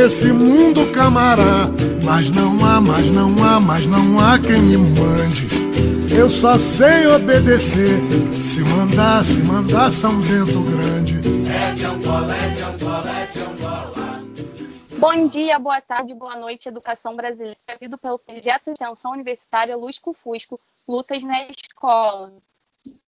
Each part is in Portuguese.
nesse mundo camará. Mas não há, mas não há, mas não há quem me mande. Eu só sei obedecer. Se mandar, se mandar São Bento Grande. É de Angola, é de Angola, é de Angola. Bom dia, boa tarde, boa noite, Educação Brasileira, vindo pelo Pediatra de Extensão Universitária Lusco Fusco, Lutas na Escola,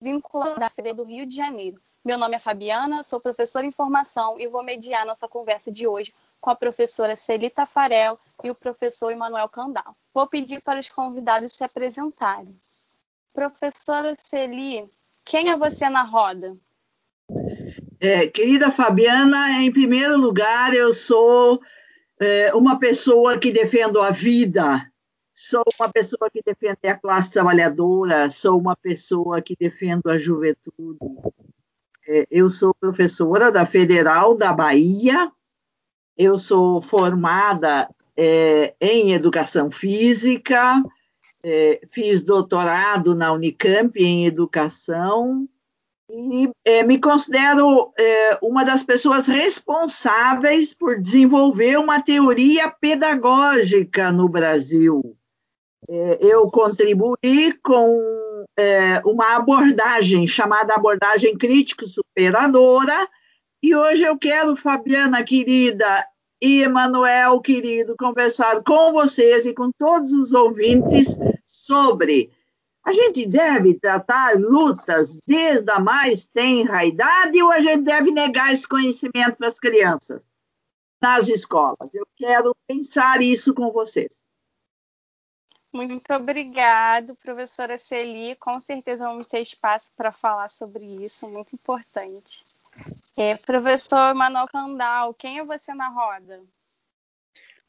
vinculada da FED do Rio de Janeiro. Meu nome é Fabiana, sou professora em formação e vou mediar nossa conversa de hoje com a professora Celita Farel e o professor Emanuel Candal. Vou pedir para os convidados se apresentarem. Professora Celi, quem é você na roda? É, querida Fabiana, em primeiro lugar, eu sou é, uma pessoa que defendo a vida, sou uma pessoa que defende a classe trabalhadora, sou uma pessoa que defendo a juventude, é, eu sou professora da Federal da Bahia, eu sou formada é, em educação física, é, fiz doutorado na Unicamp em educação e é, me considero é, uma das pessoas responsáveis por desenvolver uma teoria pedagógica no Brasil. É, eu contribuí com é, uma abordagem chamada abordagem crítico-superadora, e hoje eu quero, Fabiana querida e Emanuel querido, conversar com vocês e com todos os ouvintes sobre a gente deve tratar lutas desde a mais tenra idade ou a gente deve negar esse conhecimento para as crianças nas escolas? Eu quero pensar isso com vocês. Muito obrigado, professora Celi. Com certeza vamos ter espaço para falar sobre isso, muito importante. É, professor Manuel Candal, quem é você na roda?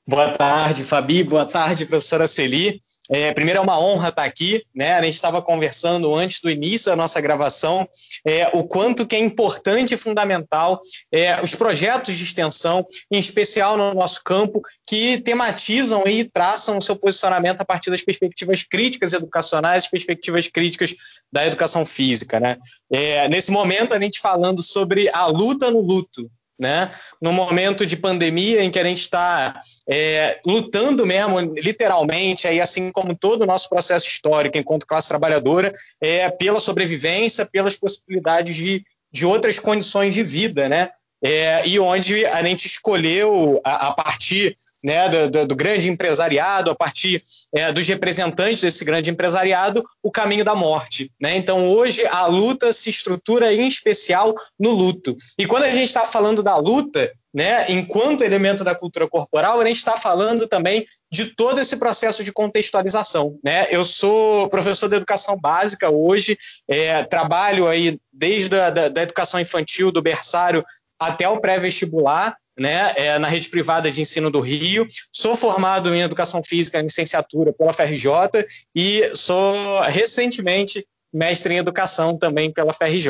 Boa tarde, Fabi. Boa tarde, professora Celi. É, primeiro é uma honra estar aqui, né? A gente estava conversando antes do início da nossa gravação é, o quanto que é importante e fundamental é, os projetos de extensão, em especial no nosso campo, que tematizam e traçam o seu posicionamento a partir das perspectivas críticas educacionais, perspectivas críticas da educação física, né? É, nesse momento a gente falando sobre a luta no luto, né? No momento de pandemia em que a gente está é, lutando mesmo, literalmente, aí, assim como todo o nosso processo histórico enquanto classe trabalhadora, é, pela sobrevivência, pelas possibilidades de, de outras condições de vida, né? É, e onde a gente escolheu, a, a partir né, do, do, do, grande empresariado, a partir é, dos representantes desse grande empresariado, o caminho da morte. Né? Então, hoje, a luta se estrutura em especial no luto. E quando a gente está falando da luta, né, enquanto elemento da cultura corporal, a gente está falando também de todo esse processo de contextualização. Né? Eu sou professor de educação básica hoje, é, trabalho aí desde a da, da educação infantil, do berçário até o pré-vestibular, né, é, na rede privada de ensino do Rio. Sou formado em educação física em licenciatura pela FRJ e sou recentemente mestre em educação também pela FRJ.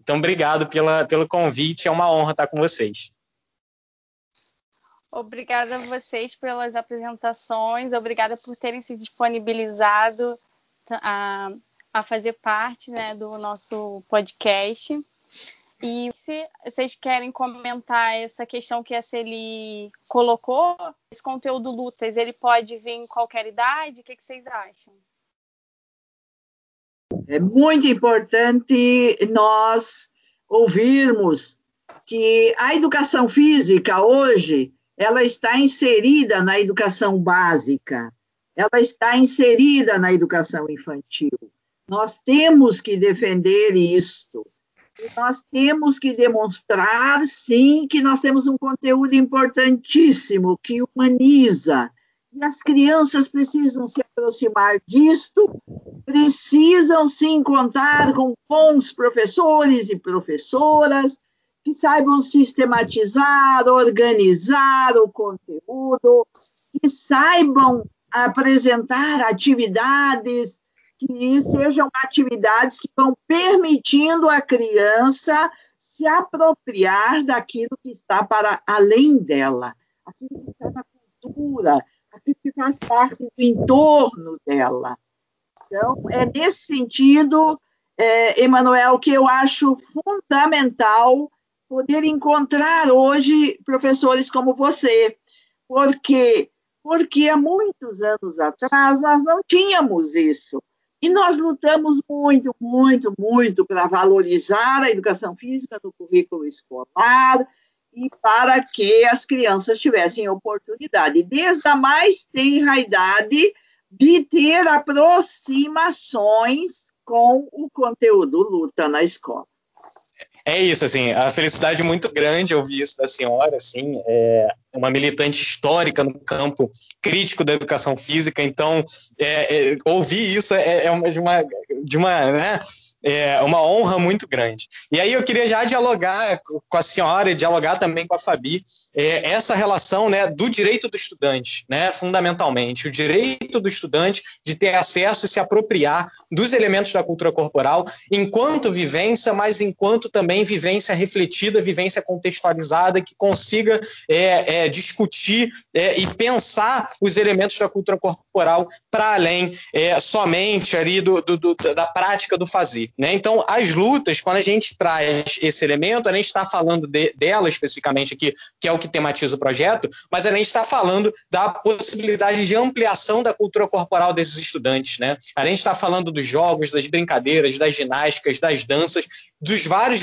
Então, obrigado pela, pelo convite, é uma honra estar com vocês. Obrigada a vocês pelas apresentações, obrigada por terem se disponibilizado a, a fazer parte né, do nosso podcast. E se vocês querem comentar essa questão que a Celi colocou, esse conteúdo lutas, ele pode vir em qualquer idade? O que, que vocês acham? É muito importante nós ouvirmos que a educação física hoje ela está inserida na educação básica, ela está inserida na educação infantil. Nós temos que defender isto nós temos que demonstrar, sim, que nós temos um conteúdo importantíssimo que humaniza. E as crianças precisam se aproximar disto, precisam se encontrar com bons professores e professoras que saibam sistematizar, organizar o conteúdo, que saibam apresentar atividades que sejam atividades que vão permitindo à criança se apropriar daquilo que está para além dela, aquilo que está na cultura, aquilo que faz parte do entorno dela. Então, é nesse sentido, é, Emanuel, que eu acho fundamental poder encontrar hoje professores como você, Por quê? Porque há muitos anos atrás nós não tínhamos isso. E nós lutamos muito, muito, muito para valorizar a educação física no currículo escolar e para que as crianças tivessem oportunidade, desde a mais tenra idade, de ter aproximações com o conteúdo luta na escola. É isso, assim, a felicidade muito grande ouvir isso da senhora, assim, é uma militante histórica no campo crítico da educação física, então é, é, ouvir isso é, é uma, de uma, de uma né, é uma honra muito grande. E aí eu queria já dialogar com a senhora e dialogar também com a Fabi é, essa relação né, do direito do estudante, né, fundamentalmente, o direito do estudante de ter acesso e se apropriar dos elementos da cultura corporal enquanto vivência, mas enquanto também vivência refletida, vivência contextualizada, que consiga é, é, discutir é, e pensar os elementos da cultura corporal para além é, somente ali do, do, do, da prática do fazer. Né? Então, as lutas, quando a gente traz esse elemento, a gente está falando de, dela especificamente aqui, que é o que tematiza o projeto, mas a gente está falando da possibilidade de ampliação da cultura corporal desses estudantes. Né? A gente está falando dos jogos, das brincadeiras, das ginásticas, das danças, dos vários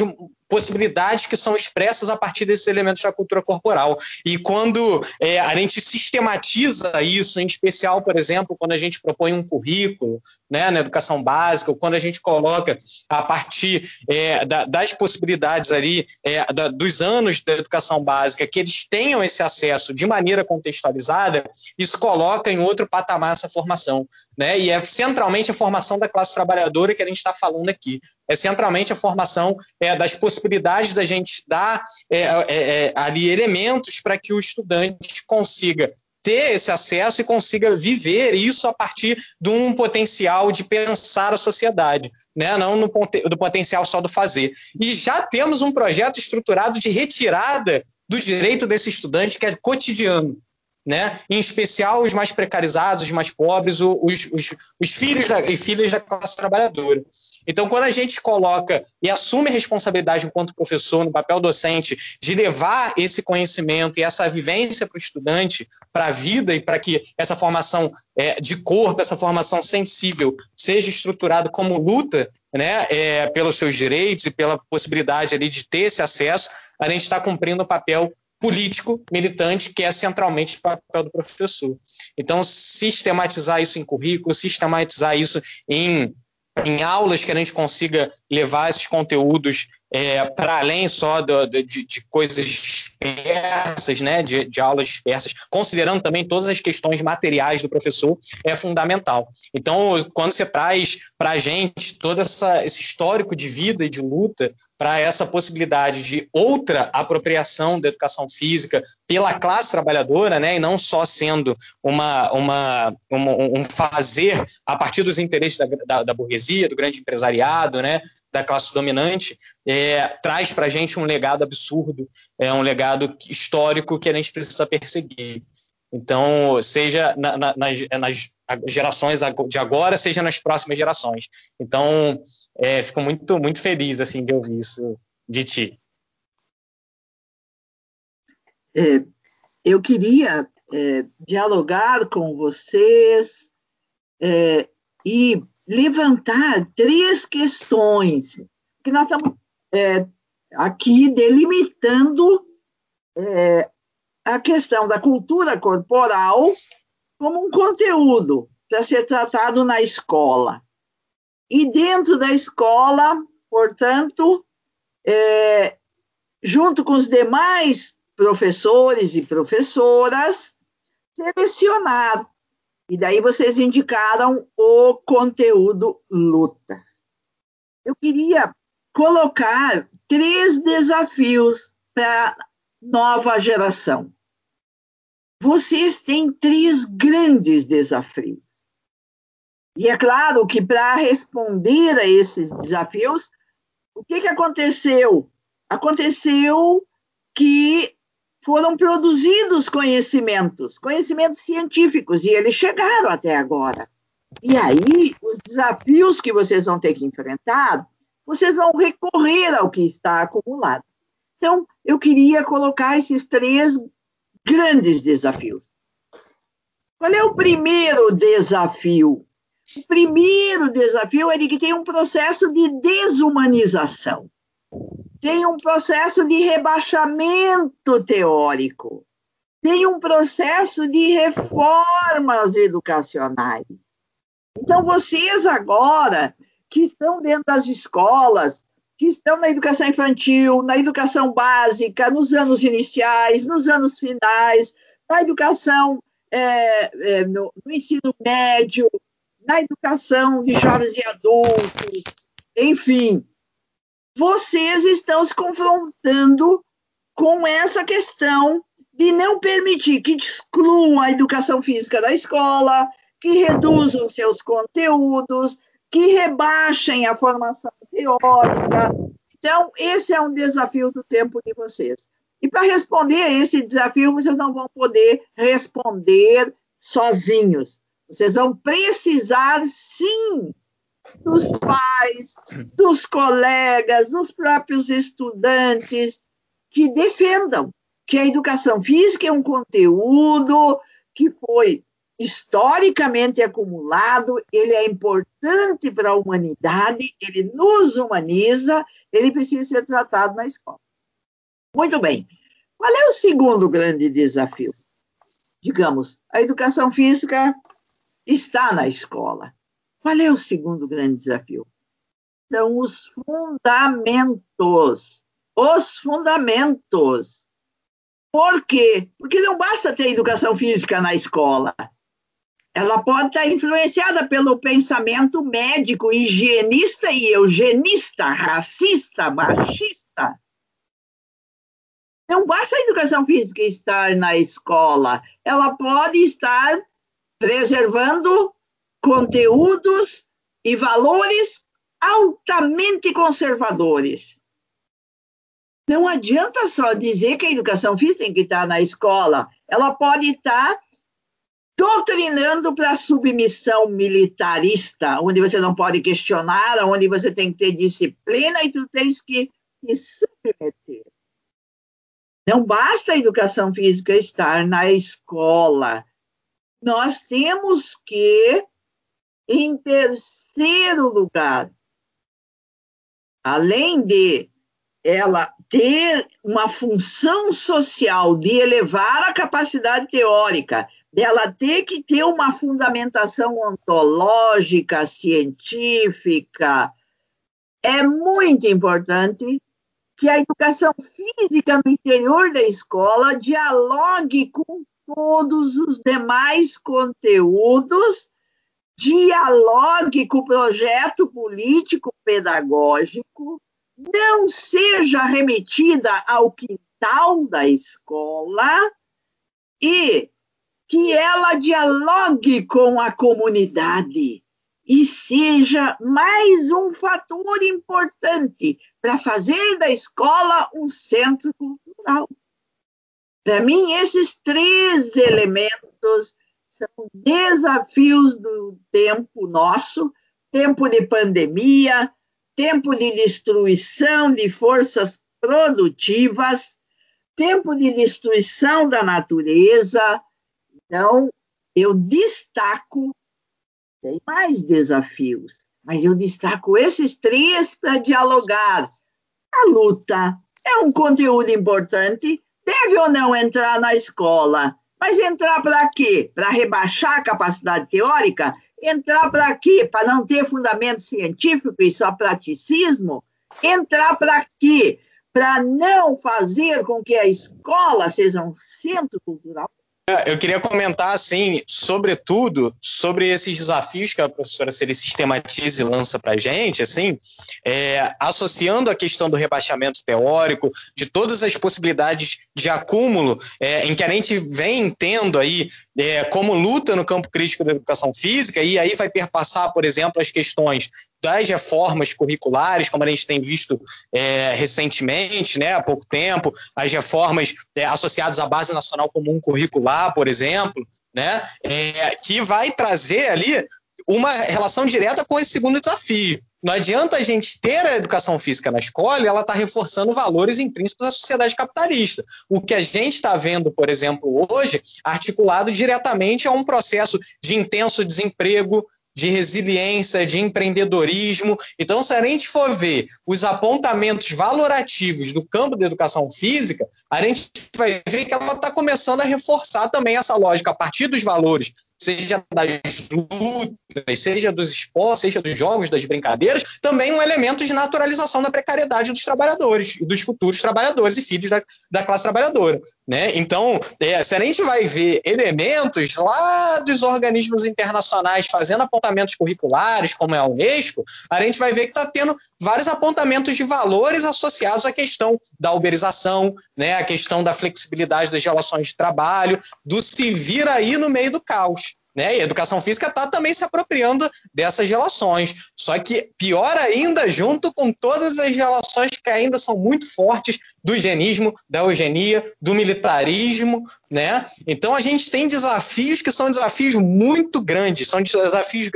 possibilidades que são expressas a partir desses elementos da cultura corporal. E quando é, a gente sistematiza isso, em especial, por exemplo, quando a gente propõe um currículo né, na educação básica, ou quando a gente coloca a partir é, da, das possibilidades ali é, da, dos anos da educação básica, que eles tenham esse acesso de maneira contextualizada, isso coloca em outro patamar essa formação. Né? E é centralmente a formação da classe trabalhadora que a gente está falando aqui. É centralmente a formação é, das possibilidades possibilidade da gente dar é, é, é, ali elementos para que o estudante consiga ter esse acesso e consiga viver isso a partir de um potencial de pensar a sociedade, né? não no, do potencial só do fazer. E já temos um projeto estruturado de retirada do direito desse estudante que é cotidiano. Né? em especial os mais precarizados, os mais pobres, os, os, os filhos da, e filhas da classe trabalhadora. Então, quando a gente coloca e assume a responsabilidade enquanto professor, no papel docente, de levar esse conhecimento e essa vivência para o estudante, para a vida e para que essa formação é, de corpo, essa formação sensível, seja estruturada como luta né, é, pelos seus direitos e pela possibilidade ali de ter esse acesso, a gente está cumprindo o papel político, militante, que é centralmente o papel do professor. Então, sistematizar isso em currículo, sistematizar isso em em aulas que a gente consiga levar esses conteúdos é, para além só do, de, de, coisas dispersas, né, de, de, aulas dispersas, considerando também todas as questões materiais do professor, é fundamental. Então, quando você traz para a gente todo essa, esse histórico de vida e de luta para essa possibilidade de outra apropriação da educação física pela classe trabalhadora, né, e não só sendo uma, uma, uma um fazer a partir dos interesses da, da, da burguesia, do grande empresariado, né, da classe dominante, é, traz para a gente um legado absurdo, é um legado histórico que a gente precisa perseguir. Então, seja na, na, nas, nas, gerações de agora, seja nas próximas gerações. Então, é, fico muito, muito feliz assim de ouvir isso de ti. É, eu queria é, dialogar com vocês é, e levantar três questões que nós estamos é, aqui delimitando é, a questão da cultura corporal como um conteúdo para ser tratado na escola. E dentro da escola, portanto, é, junto com os demais professores e professoras, selecionar e daí vocês indicaram o conteúdo luta. Eu queria colocar três desafios para a nova geração. Vocês têm três grandes desafios. E é claro que para responder a esses desafios, o que, que aconteceu? Aconteceu que foram produzidos conhecimentos, conhecimentos científicos, e eles chegaram até agora. E aí, os desafios que vocês vão ter que enfrentar, vocês vão recorrer ao que está acumulado. Então, eu queria colocar esses três grandes desafios. Qual é o primeiro desafio? O primeiro desafio é de que tem um processo de desumanização, tem um processo de rebaixamento teórico, tem um processo de reformas educacionais. Então, vocês agora que estão dentro das escolas, que estão na educação infantil, na educação básica, nos anos iniciais, nos anos finais, na educação, é, é, no, no ensino médio, na educação de jovens e adultos, enfim, vocês estão se confrontando com essa questão de não permitir que excluam a educação física da escola, que reduzam seus conteúdos, que rebaixem a formação teórica. Então, esse é um desafio do tempo de vocês. E para responder a esse desafio, vocês não vão poder responder sozinhos. Vocês vão precisar, sim, dos pais, dos colegas, dos próprios estudantes que defendam que a educação física é um conteúdo que foi historicamente acumulado, ele é importante para a humanidade, ele nos humaniza, ele precisa ser tratado na escola. Muito bem. Qual é o segundo grande desafio? Digamos, a educação física está na escola. Qual é o segundo grande desafio? São os fundamentos. Os fundamentos. Por quê? Porque não basta ter educação física na escola. Ela pode estar influenciada pelo pensamento médico, higienista e eugenista, racista, machista. Não basta a educação física estar na escola, ela pode estar preservando conteúdos e valores altamente conservadores. Não adianta só dizer que a educação física tem que estar na escola. Ela pode estar doutrinando para a submissão militarista, onde você não pode questionar, onde você tem que ter disciplina e tu tens que se submeter. Não basta a educação física estar na escola. Nós temos que em terceiro lugar, além de ela ter uma função social de elevar a capacidade teórica, dela ter que ter uma fundamentação ontológica, científica, é muito importante que a educação física no interior da escola dialogue com todos os demais conteúdos dialogue com o projeto político pedagógico, não seja remetida ao quintal da escola e que ela dialogue com a comunidade e seja mais um fator importante para fazer da escola um centro cultural. Para mim, esses três elementos são desafios do tempo nosso, tempo de pandemia, tempo de destruição de forças produtivas, tempo de destruição da natureza. Então, eu destaco, tem mais desafios, mas eu destaco esses três para dialogar. A luta é um conteúdo importante, deve ou não entrar na escola? Mas entrar para quê? Para rebaixar a capacidade teórica? Entrar para quê? Para não ter fundamento científico e só praticismo? Entrar para quê? Para não fazer com que a escola seja um centro cultural eu queria comentar, assim, sobretudo, sobre esses desafios que a professora Celi sistematiza e lança para a gente, assim, é, associando a questão do rebaixamento teórico, de todas as possibilidades de acúmulo é, em que a gente vem tendo aí é, como luta no campo crítico da educação física, e aí vai perpassar, por exemplo, as questões das reformas curriculares, como a gente tem visto é, recentemente, né, há pouco tempo, as reformas é, associadas à Base Nacional Comum Curricular, por exemplo, né, é, que vai trazer ali uma relação direta com esse segundo desafio. Não adianta a gente ter a educação física na escola e ela está reforçando valores princípios da sociedade capitalista. O que a gente está vendo, por exemplo, hoje, articulado diretamente a um processo de intenso desemprego, de resiliência, de empreendedorismo. Então, se a gente for ver os apontamentos valorativos do campo da educação física, a gente vai ver que ela está começando a reforçar também essa lógica a partir dos valores seja das lutas, seja dos esportes, seja dos jogos, das brincadeiras, também um elemento de naturalização da precariedade dos trabalhadores dos futuros trabalhadores e filhos da, da classe trabalhadora. Né? Então, é, se a gente vai ver elementos lá dos organismos internacionais fazendo apontamentos curriculares, como é a Unesco, a gente vai ver que está tendo vários apontamentos de valores associados à questão da uberização, né? questão da flexibilidade das relações de trabalho, do se vir aí no meio do caos. Né? E a educação física está também se apropriando dessas relações. Só que pior ainda, junto com todas as relações que ainda são muito fortes do higienismo, da eugenia, do militarismo, né? Então a gente tem desafios que são desafios muito grandes, são desafios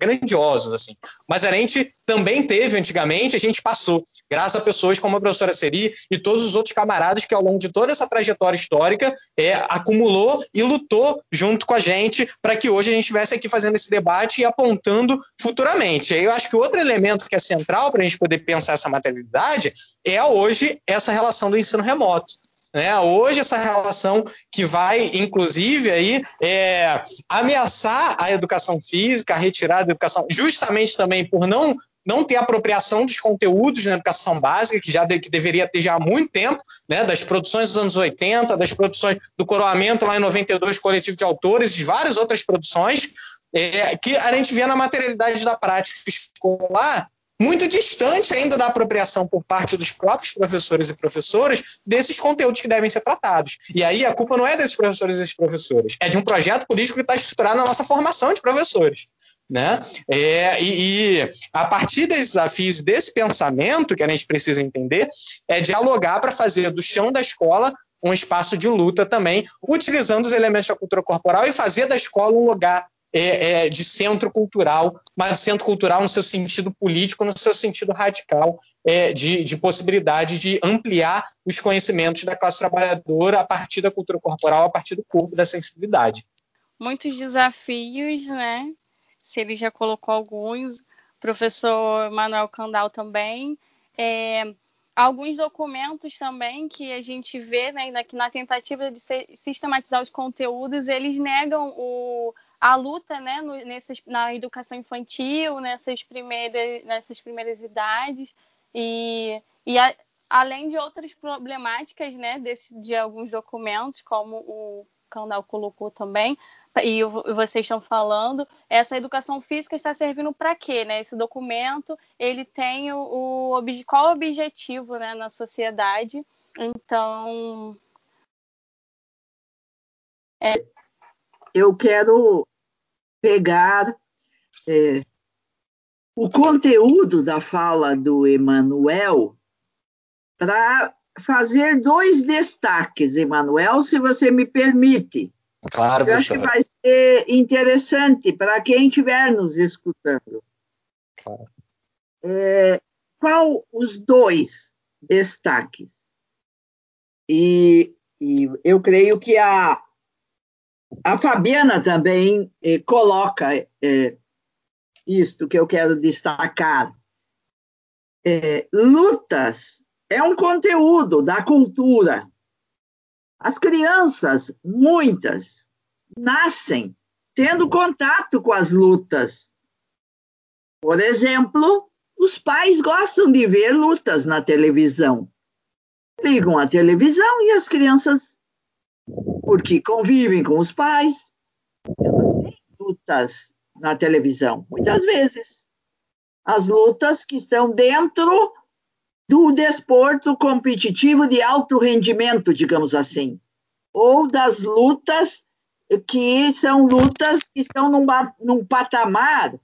grandiosos, assim. Mas a gente também teve antigamente, a gente passou, graças a pessoas como a professora Seri e todos os outros camaradas que ao longo de toda essa trajetória histórica é, acumulou e lutou junto com a gente para que hoje a gente estivesse aqui fazendo esse debate e apontando futuramente. Eu acho que outro elemento que é central para a gente poder pensar essa materialidade é hoje essa relação do ensino remoto. Né? Hoje, essa relação que vai, inclusive, aí, é, ameaçar a educação física, a retirar a educação, justamente também por não não ter apropriação dos conteúdos na educação básica, que já de, que deveria ter já há muito tempo, né, das produções dos anos 80, das produções do coroamento lá em 92, coletivo de autores, de várias outras produções, é, que a gente vê na materialidade da prática escolar muito distante ainda da apropriação por parte dos próprios professores e professoras desses conteúdos que devem ser tratados. E aí a culpa não é desses professores e desses professores, é de um projeto político que está estruturado na nossa formação de professores. Né? É, e, e, a partir desses desafios, desse pensamento que a gente precisa entender, é dialogar para fazer do chão da escola um espaço de luta também, utilizando os elementos da cultura corporal e fazer da escola um lugar é, é, de centro cultural, mas centro cultural no seu sentido político, no seu sentido radical, é, de, de, possibilidade de ampliar os conhecimentos da classe trabalhadora a partir da cultura corporal, a partir do corpo, da sensibilidade. Muitos desafios, né? Se ele já colocou alguns, professor Manuel Candal também. É, alguns documentos também que a gente vê né, na tentativa de sistematizar os conteúdos, eles negam o, a luta né, no, nessas, na educação infantil, nessas primeiras, nessas primeiras idades, e, e a, além de outras problemáticas né, desse, de alguns documentos, como o Candal colocou também, e vocês estão falando, essa educação física está servindo para quê? Né? Esse documento ele tem o, o qual o objetivo né, na sociedade. Então, é, eu quero pegar é, o conteúdo da fala do Emanuel para fazer dois destaques, Emanuel, se você me permite. Claro, Eu acho que vai ser interessante para quem estiver nos escutando. Claro. É, qual os dois destaques? E, e eu creio que a, a Fabiana também eh, coloca eh, isto que eu quero destacar. Eh, lutas é um conteúdo da cultura. As crianças, muitas, nascem tendo contato com as lutas. Por exemplo, os pais gostam de ver lutas na televisão. Ligam a televisão e as crianças porque convivem com os pais, elas veem lutas na televisão, muitas vezes. As lutas que estão dentro do desporto competitivo de alto rendimento, digamos assim, ou das lutas que são lutas que estão num, num patamar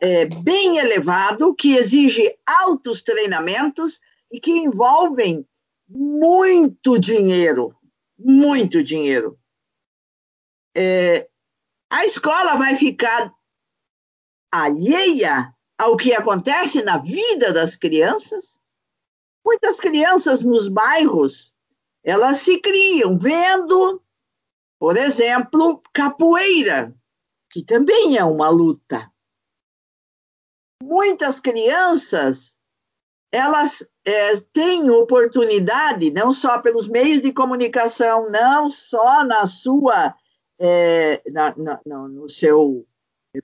é, bem elevado, que exige altos treinamentos e que envolvem muito dinheiro, muito dinheiro. É, a escola vai ficar alheia ao que acontece na vida das crianças? Muitas crianças nos bairros, elas se criam vendo, por exemplo, capoeira, que também é uma luta. Muitas crianças, elas é, têm oportunidade, não só pelos meios de comunicação, não só na sua, é, na, na, no seu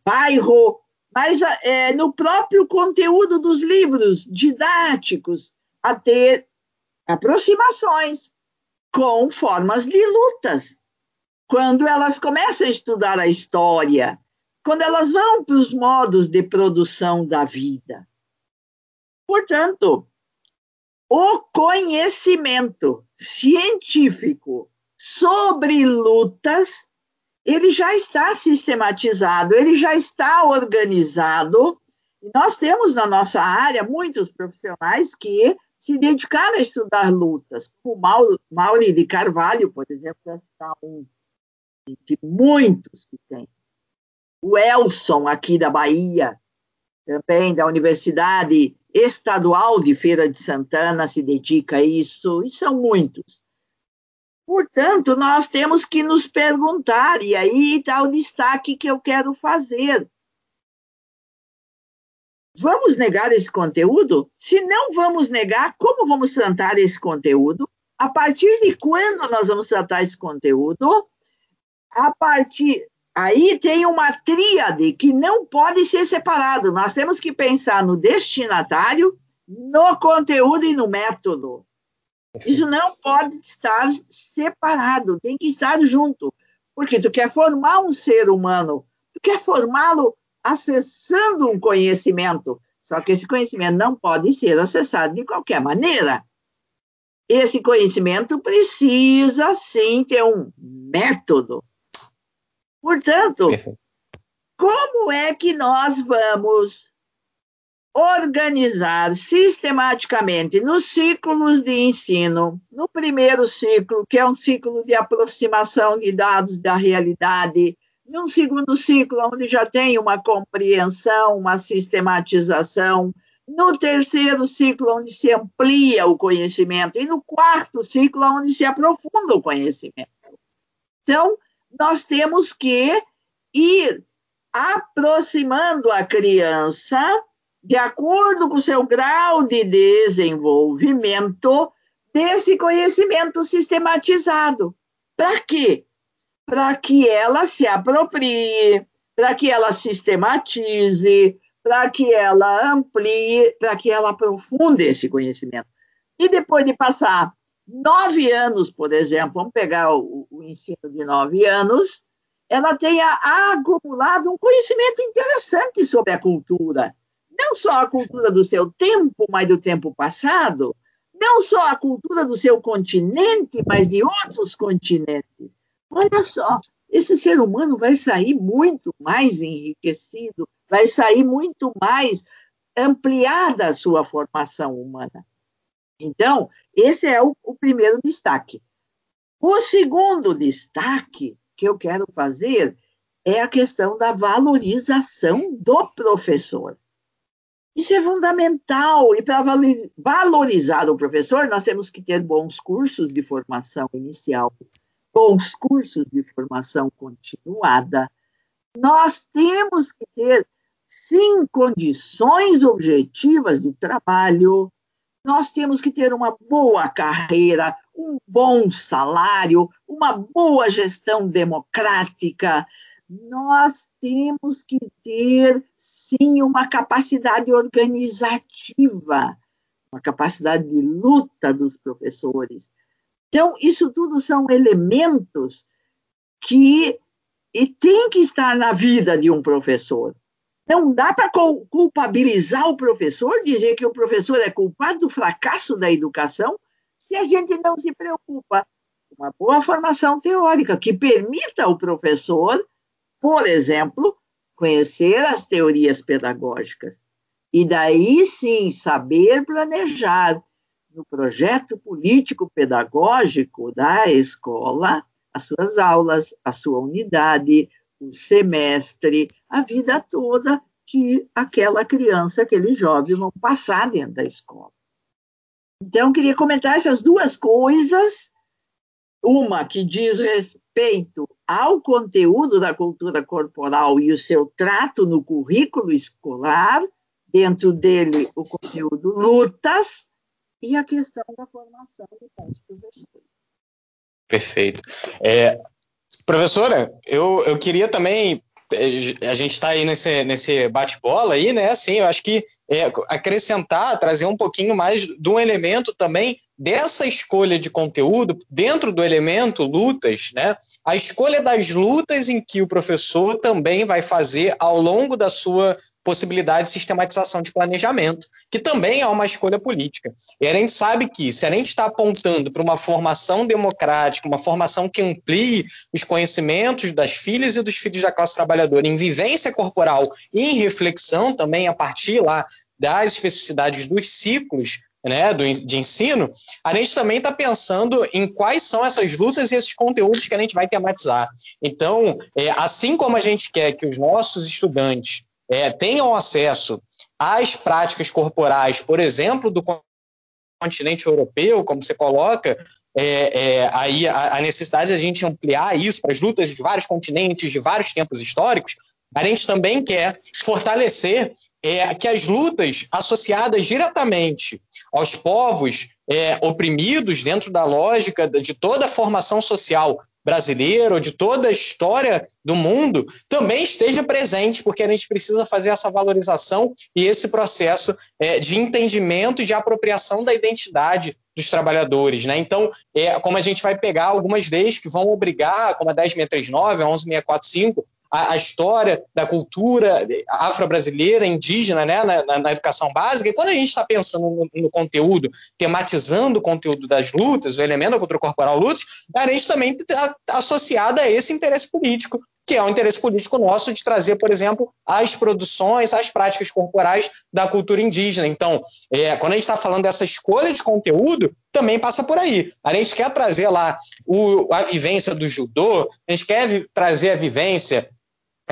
bairro, mas é, no próprio conteúdo dos livros didáticos, a ter aproximações com formas de lutas. Quando elas começam a estudar a história, quando elas vão para os modos de produção da vida. Portanto, o conhecimento científico sobre lutas, ele já está sistematizado, ele já está organizado. E nós temos na nossa área muitos profissionais que se dedicaram a estudar lutas, como Mauri de Carvalho, por exemplo, está um de muitos que tem. O Elson, aqui da Bahia, também da Universidade Estadual de Feira de Santana, se dedica a isso, e são muitos. Portanto, nós temos que nos perguntar, e aí está o destaque que eu quero fazer. Vamos negar esse conteúdo? Se não vamos negar, como vamos tratar esse conteúdo? A partir de quando nós vamos tratar esse conteúdo? A partir. Aí tem uma tríade que não pode ser separado. Nós temos que pensar no destinatário, no conteúdo e no método. Isso não pode estar separado, tem que estar junto. Porque tu quer formar um ser humano, tu quer formá-lo acessando um conhecimento. Só que esse conhecimento não pode ser acessado de qualquer maneira. Esse conhecimento precisa sim ter um método. Portanto, Perfeito. como é que nós vamos organizar sistematicamente nos ciclos de ensino, no primeiro ciclo, que é um ciclo de aproximação de dados da realidade, num segundo ciclo, onde já tem uma compreensão, uma sistematização, no terceiro ciclo, onde se amplia o conhecimento, e no quarto ciclo, onde se aprofunda o conhecimento. Então, nós temos que ir aproximando a criança de acordo com o seu grau de desenvolvimento desse conhecimento sistematizado. Para quê? para que ela se aproprie, para que ela sistematize, para que ela amplie, para que ela aprofunde esse conhecimento. E depois de passar nove anos, por exemplo, vamos pegar o, o ensino de nove anos, ela tenha acumulado um conhecimento interessante sobre a cultura. Não só a cultura do seu tempo, mas do tempo passado. Não só a cultura do seu continente, mas de outros continentes. Olha só, esse ser humano vai sair muito mais enriquecido, vai sair muito mais ampliada a sua formação humana. Então, esse é o, o primeiro destaque. O segundo destaque que eu quero fazer é a questão da valorização do professor. Isso é fundamental. E para valorizar o professor, nós temos que ter bons cursos de formação inicial bons cursos de formação continuada, nós temos que ter, sim, condições objetivas de trabalho, nós temos que ter uma boa carreira, um bom salário, uma boa gestão democrática. Nós temos que ter, sim, uma capacidade organizativa, uma capacidade de luta dos professores. Então, isso tudo são elementos que e tem que estar na vida de um professor. Não dá para culpabilizar o professor, dizer que o professor é culpado do fracasso da educação, se a gente não se preocupa com uma boa formação teórica que permita ao professor, por exemplo, conhecer as teorias pedagógicas. E daí sim saber planejar, no projeto político-pedagógico da escola as suas aulas, a sua unidade, o semestre, a vida toda que aquela criança, aquele jovem vão passar dentro da escola. Então, queria comentar essas duas coisas, uma que diz respeito ao conteúdo da cultura corporal e o seu trato no currículo escolar, dentro dele o conteúdo lutas e a questão da formação do professores. Perfeito. É, professora, eu, eu queria também é, a gente está aí nesse, nesse bate-bola aí, né? Assim, eu acho que é, acrescentar, trazer um pouquinho mais de um elemento também dessa escolha de conteúdo dentro do elemento lutas, né? A escolha das lutas em que o professor também vai fazer ao longo da sua possibilidade de sistematização de planejamento, que também é uma escolha política. E a gente sabe que, se a gente está apontando para uma formação democrática, uma formação que amplie os conhecimentos das filhas e dos filhos da classe trabalhadora em vivência corporal e em reflexão também a partir lá das especificidades dos ciclos né, do, de ensino, a gente também está pensando em quais são essas lutas e esses conteúdos que a gente vai tematizar. Então, é, assim como a gente quer que os nossos estudantes é, tenham acesso às práticas corporais, por exemplo, do continente europeu, como você coloca, é, é, aí a, a, necessidade de a gente ampliar isso para as lutas de vários continentes, de vários tempos históricos, a gente também quer fortalecer é, que as lutas associadas diretamente aos povos é, oprimidos dentro da lógica de toda a formação social brasileira ou de toda a história do mundo também esteja presente, porque a gente precisa fazer essa valorização e esse processo é, de entendimento e de apropriação da identidade dos trabalhadores. Né? Então, é, como a gente vai pegar algumas leis que vão obrigar, como a 10639, a 11645, a, a história da cultura afro-brasileira, indígena, né, na, na, educação básica. E quando a gente está pensando no, no, conteúdo, tematizando o conteúdo das lutas, o elemento da cultura corporal lutas, a gente também está associada a esse interesse político que é o interesse político nosso de trazer, por exemplo, as produções, as práticas corporais da cultura indígena. Então, é, quando a gente está falando dessa escolha de conteúdo, também passa por aí. A gente quer trazer lá o, a vivência do judô, a gente quer trazer a vivência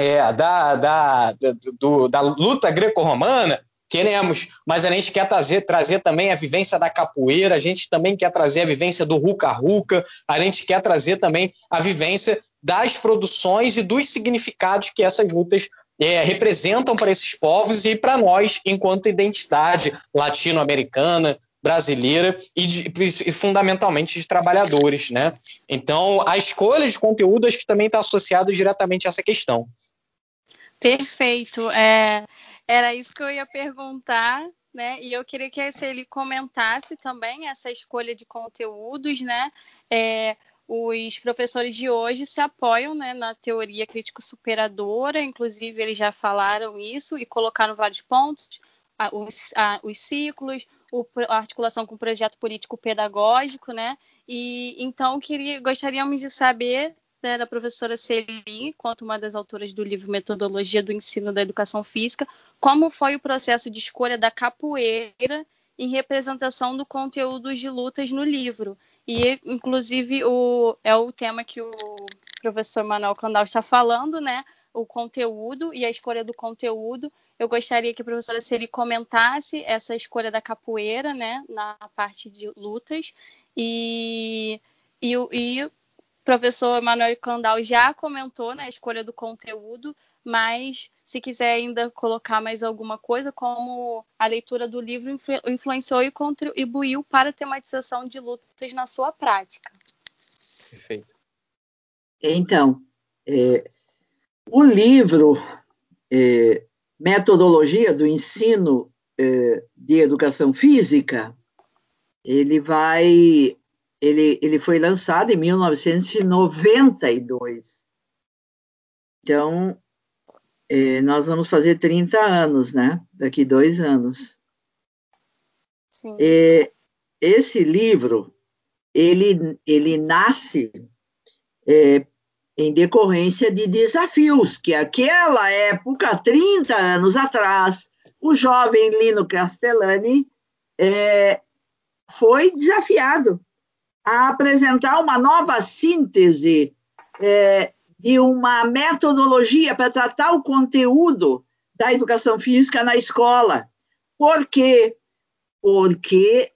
é, da, da, do, da luta greco-romana, queremos, mas a gente quer trazer, trazer também a vivência da capoeira, a gente também quer trazer a vivência do ruca-ruca, a gente quer trazer também a vivência das produções e dos significados que essas lutas é, representam para esses povos e para nós, enquanto identidade latino-americana, brasileira e, de, e, fundamentalmente de trabalhadores, né? Então, a escolha de conteúdo acho que também está associado diretamente a essa questão. Perfeito. É, era isso que eu ia perguntar, né? E eu queria que ele comentasse também essa escolha de conteúdos, né? É, os professores de hoje se apoiam né, na teoria crítico-superadora, inclusive eles já falaram isso e colocaram vários pontos, os, os ciclos, o, a articulação com o projeto político pedagógico, né? E então queria, gostaríamos de saber né, da professora Celi, quanto uma das autoras do livro Metodologia do Ensino da Educação Física, como foi o processo de escolha da capoeira em representação do conteúdo de lutas no livro. E, inclusive, o, é o tema que o professor Manuel Candal está falando, né? O conteúdo e a escolha do conteúdo. Eu gostaria que a professora Celi comentasse essa escolha da capoeira, né? Na parte de lutas. E, e, e professor Manuel Candal já comentou na né, escolha do conteúdo, mas se quiser ainda colocar mais alguma coisa, como a leitura do livro influ influenciou e contribuiu para a tematização de lutas na sua prática. Perfeito. Então, é, o livro é, Metodologia do Ensino é, de Educação Física, ele vai, ele, ele foi lançado em 1992. Então, é, nós vamos fazer 30 anos, né? Daqui dois anos. Sim. Esse livro, ele, ele nasce é, em decorrência de desafios que aquela época, 30 anos atrás, o jovem Lino Castellani é, foi desafiado a apresentar uma nova síntese é, de uma metodologia para tratar o conteúdo da educação física na escola. Por quê? Porque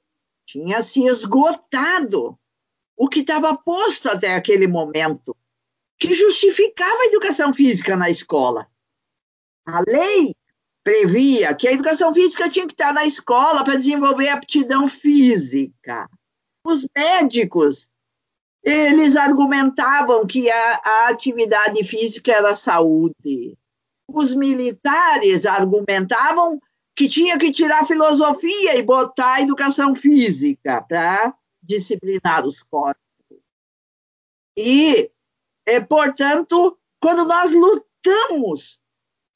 tinha se esgotado o que estava posto até aquele momento, que justificava a educação física na escola. A lei previa que a educação física tinha que estar na escola para desenvolver aptidão física. Os médicos, eles argumentavam que a, a atividade física era saúde. Os militares argumentavam que tinha que tirar filosofia e botar educação física para disciplinar os corpos. E, é, portanto, quando nós lutamos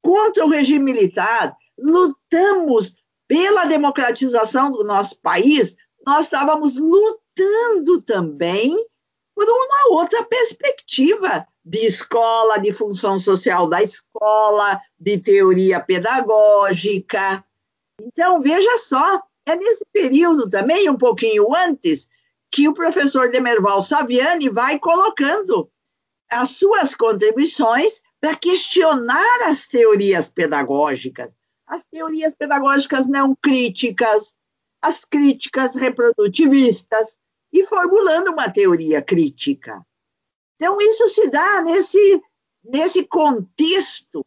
contra o regime militar, lutamos pela democratização do nosso país, nós estávamos lutando também por uma outra perspectiva de escola, de função social da escola, de teoria pedagógica. Então, veja só, é nesse período também, um pouquinho antes, que o professor Demerval Saviani vai colocando as suas contribuições para questionar as teorias pedagógicas, as teorias pedagógicas não críticas, as críticas reprodutivistas, e formulando uma teoria crítica. Então, isso se dá nesse, nesse contexto.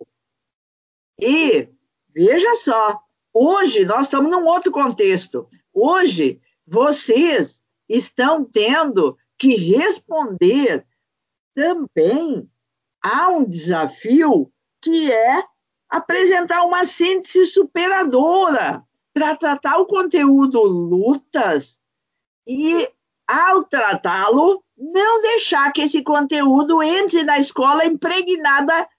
E, veja só, hoje nós estamos num outro contexto. Hoje, vocês estão tendo que responder também há um desafio que é apresentar uma síntese superadora para tratar o conteúdo lutas e, ao tratá-lo, não deixar que esse conteúdo entre na escola impregnada,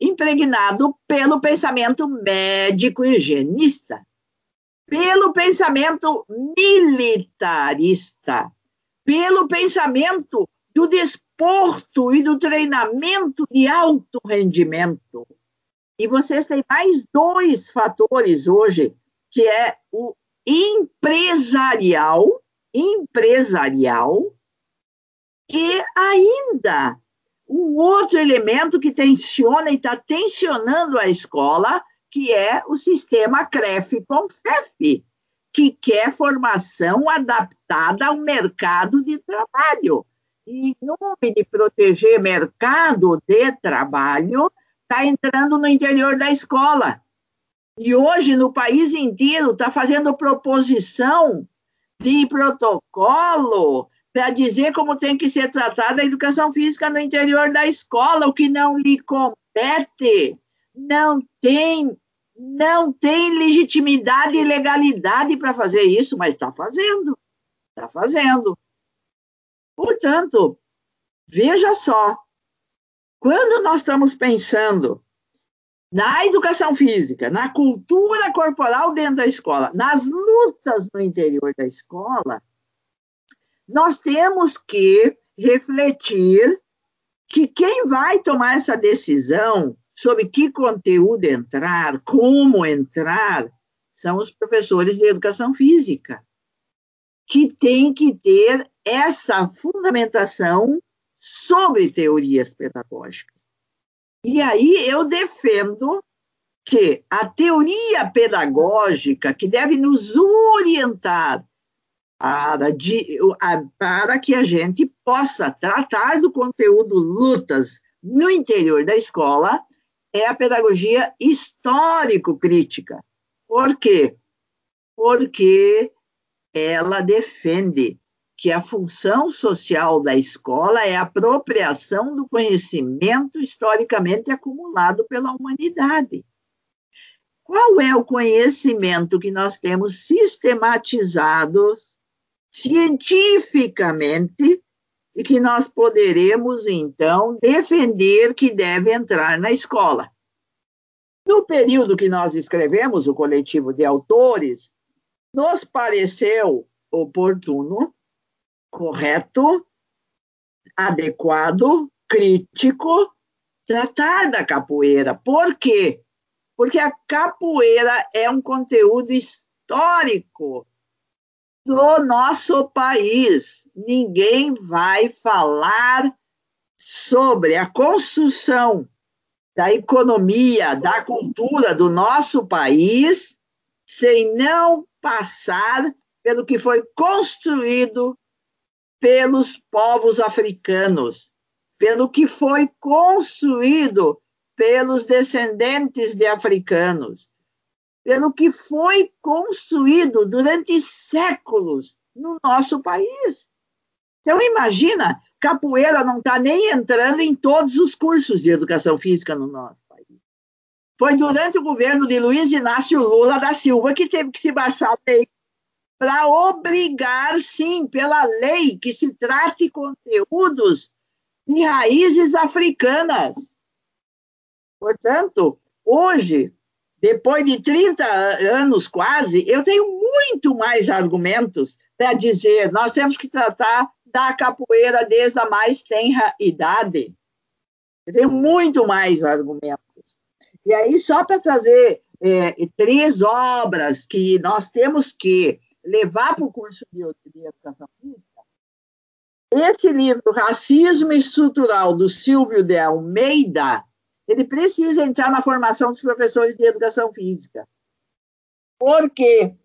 impregnado pelo pensamento médico higienista, pelo pensamento militarista, pelo pensamento do desporto e do treinamento de alto rendimento. E vocês têm mais dois fatores hoje, que é o empresarial, empresarial, e ainda um outro elemento que tensiona e está tensionando a escola, que é o sistema CREF-CONFEF, que quer formação adaptada ao mercado de trabalho em nome de proteger mercado de trabalho, está entrando no interior da escola. E hoje, no país inteiro, está fazendo proposição de protocolo para dizer como tem que ser tratada a educação física no interior da escola, o que não lhe compete, não tem, não tem legitimidade e legalidade para fazer isso, mas está fazendo, está fazendo. Portanto, veja só, quando nós estamos pensando na educação física, na cultura corporal dentro da escola, nas lutas no interior da escola, nós temos que refletir que quem vai tomar essa decisão sobre que conteúdo entrar, como entrar, são os professores de educação física que tem que ter essa fundamentação sobre teorias pedagógicas. E aí eu defendo que a teoria pedagógica que deve nos orientar para, de, para que a gente possa tratar do conteúdo lutas no interior da escola é a pedagogia histórico-crítica. Por quê? Porque ela defende que a função social da escola é a apropriação do conhecimento historicamente acumulado pela humanidade. Qual é o conhecimento que nós temos sistematizado cientificamente e que nós poderemos, então, defender que deve entrar na escola? No período que nós escrevemos, o coletivo de autores, nos pareceu oportuno, correto, adequado, crítico, tratar da capoeira. Por quê? Porque a capoeira é um conteúdo histórico do nosso país. Ninguém vai falar sobre a construção da economia, da cultura do nosso país, sem não passar pelo que foi construído pelos povos africanos, pelo que foi construído pelos descendentes de africanos, pelo que foi construído durante séculos no nosso país. Então, imagina, capoeira não está nem entrando em todos os cursos de educação física no nosso país. Foi durante o governo de Luiz Inácio Lula da Silva que teve que se baixar a lei para obrigar, sim, pela lei, que se trate conteúdos de raízes africanas. Portanto, hoje, depois de 30 anos quase, eu tenho muito mais argumentos para dizer nós temos que tratar da capoeira desde a mais tenra idade. Eu tenho muito mais argumentos. E aí, só para trazer é, três obras que nós temos que levar para o curso de, de educação física, esse livro, Racismo Estrutural, do Silvio de Almeida, ele precisa entrar na formação dos professores de educação física. Por quê?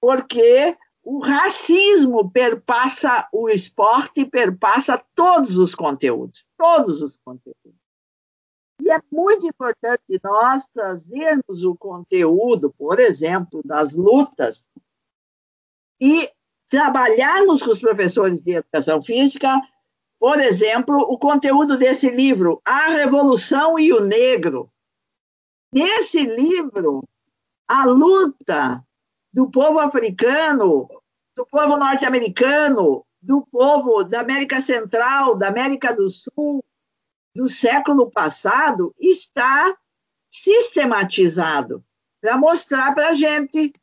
Porque o racismo perpassa o esporte, perpassa todos os conteúdos, todos os conteúdos. E é muito importante nós trazermos o conteúdo, por exemplo, das lutas, e trabalharmos com os professores de educação física, por exemplo, o conteúdo desse livro, A Revolução e o Negro. Nesse livro, a luta do povo africano, do povo norte-americano, do povo da América Central, da América do Sul, do século passado, está sistematizado para mostrar para a gente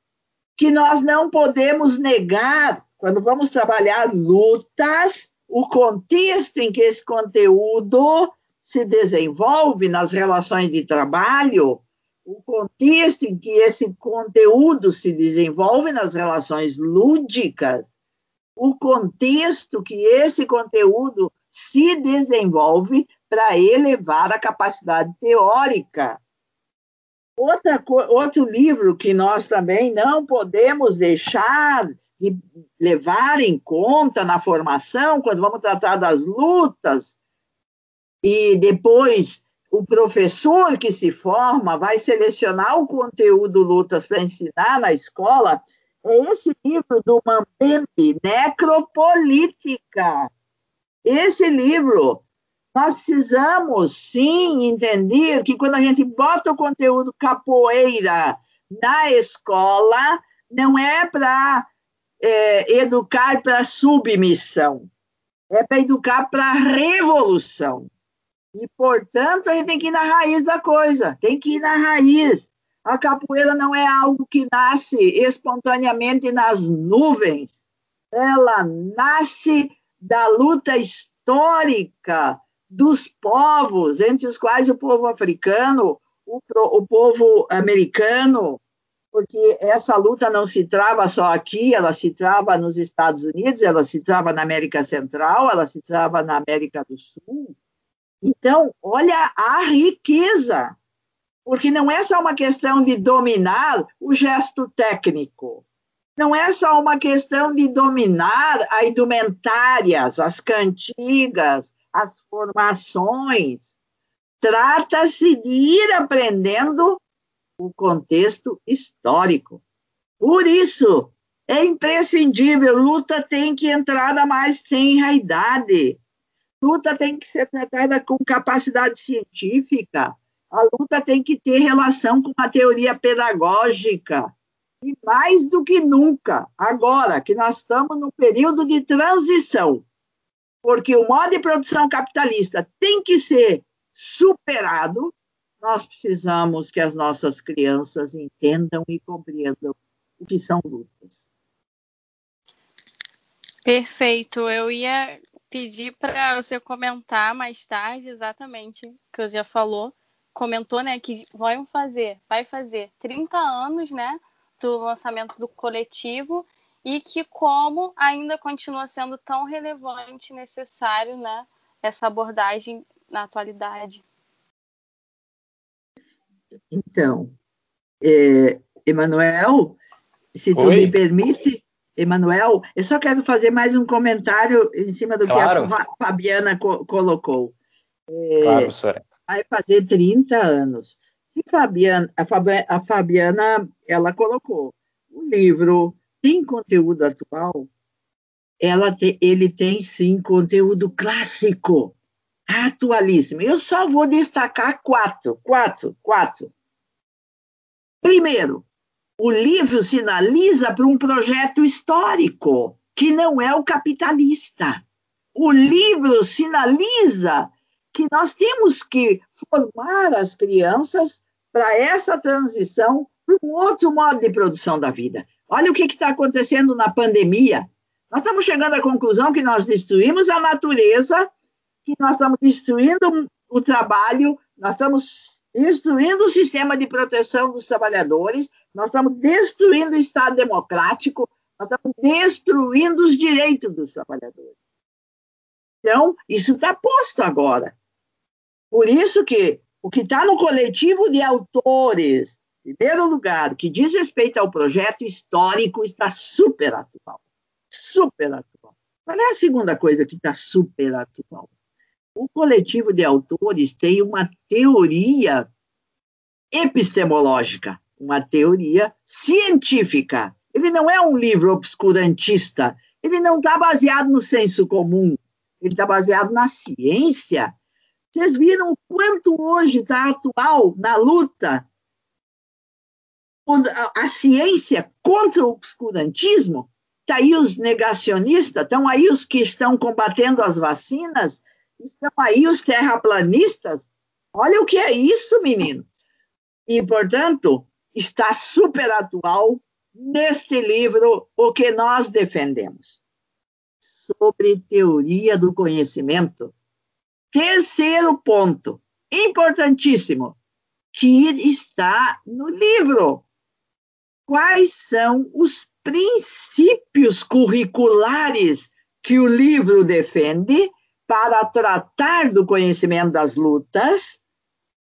que nós não podemos negar, quando vamos trabalhar lutas, o contexto em que esse conteúdo se desenvolve nas relações de trabalho, o contexto em que esse conteúdo se desenvolve nas relações lúdicas, o contexto que esse conteúdo se desenvolve para elevar a capacidade teórica Outra, outro livro que nós também não podemos deixar de levar em conta na formação, quando vamos tratar das lutas, e depois o professor que se forma vai selecionar o conteúdo lutas para ensinar na escola, é esse livro do Mambembe, Necropolítica. Esse livro nós precisamos, sim, entender que quando a gente bota o conteúdo capoeira na escola, não é para é, educar para submissão, é para educar para revolução. E, portanto, a gente tem que ir na raiz da coisa, tem que ir na raiz. A capoeira não é algo que nasce espontaneamente nas nuvens, ela nasce da luta histórica dos povos, entre os quais o povo africano, o, o povo americano, porque essa luta não se trava só aqui, ela se trava nos Estados Unidos, ela se trava na América Central, ela se trava na América do Sul. Então, olha a riqueza, porque não é só uma questão de dominar o gesto técnico, não é só uma questão de dominar as indumentárias, as cantigas, as formações. Trata-se de ir aprendendo o contexto histórico. Por isso, é imprescindível, luta tem que entrar na mais tenra idade. Luta tem que ser tratada com capacidade científica. A luta tem que ter relação com a teoria pedagógica. E mais do que nunca, agora que nós estamos num período de transição, porque o modo de produção capitalista tem que ser superado, nós precisamos que as nossas crianças entendam e compreendam o que são lutas. Perfeito. Eu ia pedir para você comentar mais tarde exatamente o que você já falou. Comentou, né, que vão fazer, vai fazer 30 anos, né, do lançamento do coletivo e que como ainda continua sendo tão relevante e necessário né, essa abordagem na atualidade. Então, é, Emanuel, se Oi? tu me permite, Emanuel, eu só quero fazer mais um comentário em cima do claro. que a Fabiana co colocou. É, claro, senhora. Vai fazer 30 anos. Se Fabiana, a, Fabiana, a Fabiana, ela colocou o livro tem conteúdo atual, te, ele tem sim conteúdo clássico, atualíssimo. Eu só vou destacar quatro, quatro, quatro. Primeiro, o livro sinaliza para um projeto histórico, que não é o capitalista. O livro sinaliza que nós temos que formar as crianças para essa transição para um outro modo de produção da vida. Olha o que está acontecendo na pandemia. Nós estamos chegando à conclusão que nós destruímos a natureza, que nós estamos destruindo o trabalho, nós estamos destruindo o sistema de proteção dos trabalhadores, nós estamos destruindo o Estado democrático, nós estamos destruindo os direitos dos trabalhadores. Então, isso está posto agora. Por isso que o que está no coletivo de autores, primeiro lugar, que diz respeito ao projeto histórico, está super atual. Super atual. Qual é a segunda coisa que está super atual? O coletivo de autores tem uma teoria epistemológica uma teoria científica. Ele não é um livro obscurantista. Ele não está baseado no senso comum. Ele está baseado na ciência. Vocês viram o quanto hoje está atual na luta a ciência contra o obscurantismo? Está aí os negacionistas, estão aí os que estão combatendo as vacinas, estão aí os terraplanistas. Olha o que é isso, menino. E, portanto, está super atual neste livro O que nós defendemos sobre teoria do conhecimento. Terceiro ponto, importantíssimo, que está no livro. Quais são os princípios curriculares que o livro defende para tratar do conhecimento das lutas?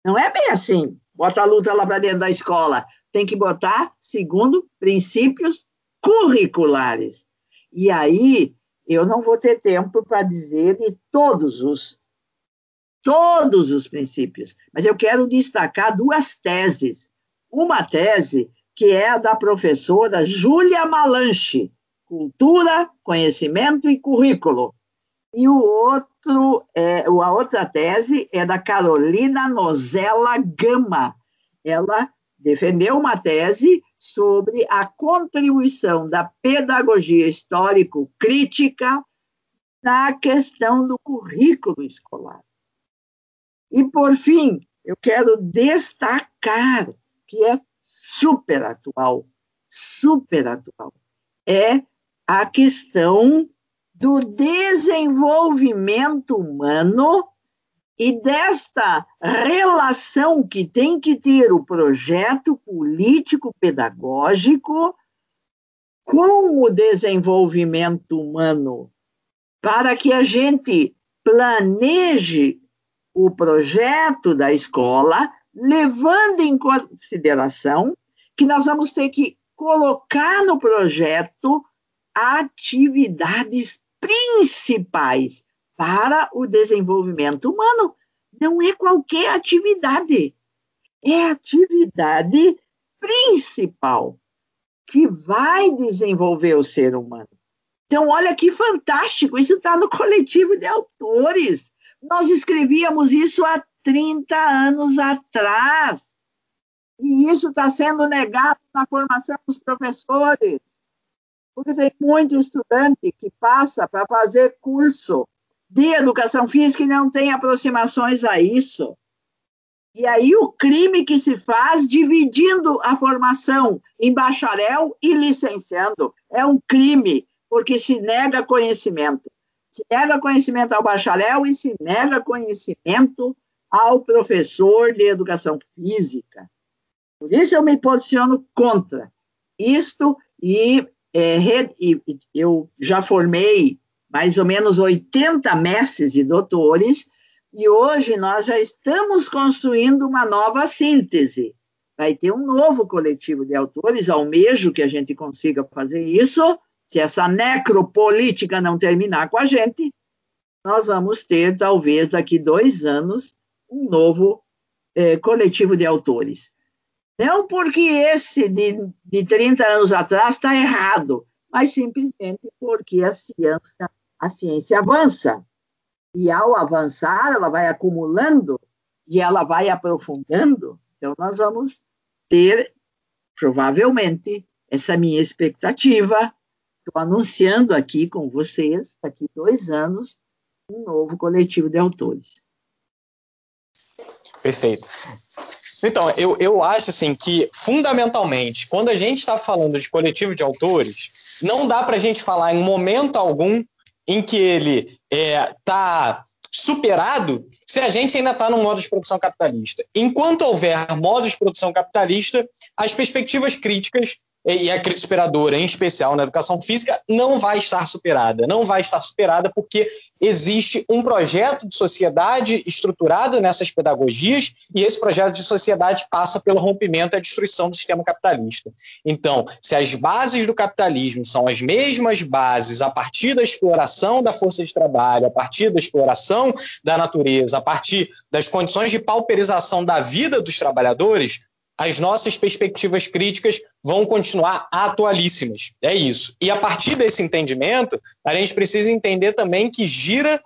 Não é bem assim bota a luta lá para dentro da escola. Tem que botar segundo princípios curriculares. E aí eu não vou ter tempo para dizer de todos os todos os princípios, mas eu quero destacar duas teses. Uma tese que é a da professora Júlia Malanche, Cultura, Conhecimento e Currículo. E o outro, é, a outra tese é da Carolina Nozella Gama. Ela defendeu uma tese sobre a contribuição da pedagogia histórico-crítica na questão do currículo escolar. E, por fim, eu quero destacar que é super atual, super atual, é a questão do desenvolvimento humano e desta relação que tem que ter o projeto político-pedagógico com o desenvolvimento humano, para que a gente planeje o projeto da escola, levando em consideração que nós vamos ter que colocar no projeto atividades principais para o desenvolvimento humano. Não é qualquer atividade, é a atividade principal que vai desenvolver o ser humano. Então, olha que fantástico, isso está no coletivo de autores. Nós escrevíamos isso há 30 anos atrás. E isso está sendo negado na formação dos professores. Porque tem muito estudante que passa para fazer curso de educação física e não tem aproximações a isso. E aí o crime que se faz dividindo a formação em bacharel e licenciando é um crime, porque se nega conhecimento. Se nega conhecimento ao bacharel e se nega conhecimento ao professor de educação física. Por isso eu me posiciono contra isto e é, eu já formei mais ou menos 80 mestres e doutores E hoje nós já estamos construindo uma nova síntese. Vai ter um novo coletivo de autores, almejo que a gente consiga fazer isso. Se essa necropolítica não terminar com a gente, nós vamos ter, talvez, daqui dois anos, um novo eh, coletivo de autores. Não porque esse de, de 30 anos atrás está errado, mas simplesmente porque a ciência, a ciência avança. E ao avançar, ela vai acumulando e ela vai aprofundando. Então, nós vamos ter, provavelmente, essa minha expectativa. Estou anunciando aqui com vocês, daqui dois anos, um novo coletivo de autores. Perfeito. Então, eu, eu acho assim que, fundamentalmente, quando a gente está falando de coletivo de autores, não dá para a gente falar em momento algum em que ele está é, tá superado se a gente ainda está no modo de produção capitalista. Enquanto houver modo de produção capitalista, as perspectivas críticas e a crítica superadora, em especial na educação física, não vai estar superada. Não vai estar superada porque existe um projeto de sociedade estruturado nessas pedagogias e esse projeto de sociedade passa pelo rompimento e a destruição do sistema capitalista. Então, se as bases do capitalismo são as mesmas bases a partir da exploração da força de trabalho, a partir da exploração da natureza, a partir das condições de pauperização da vida dos trabalhadores, as nossas perspectivas críticas vão continuar atualíssimas. É isso. E a partir desse entendimento, a gente precisa entender também que gira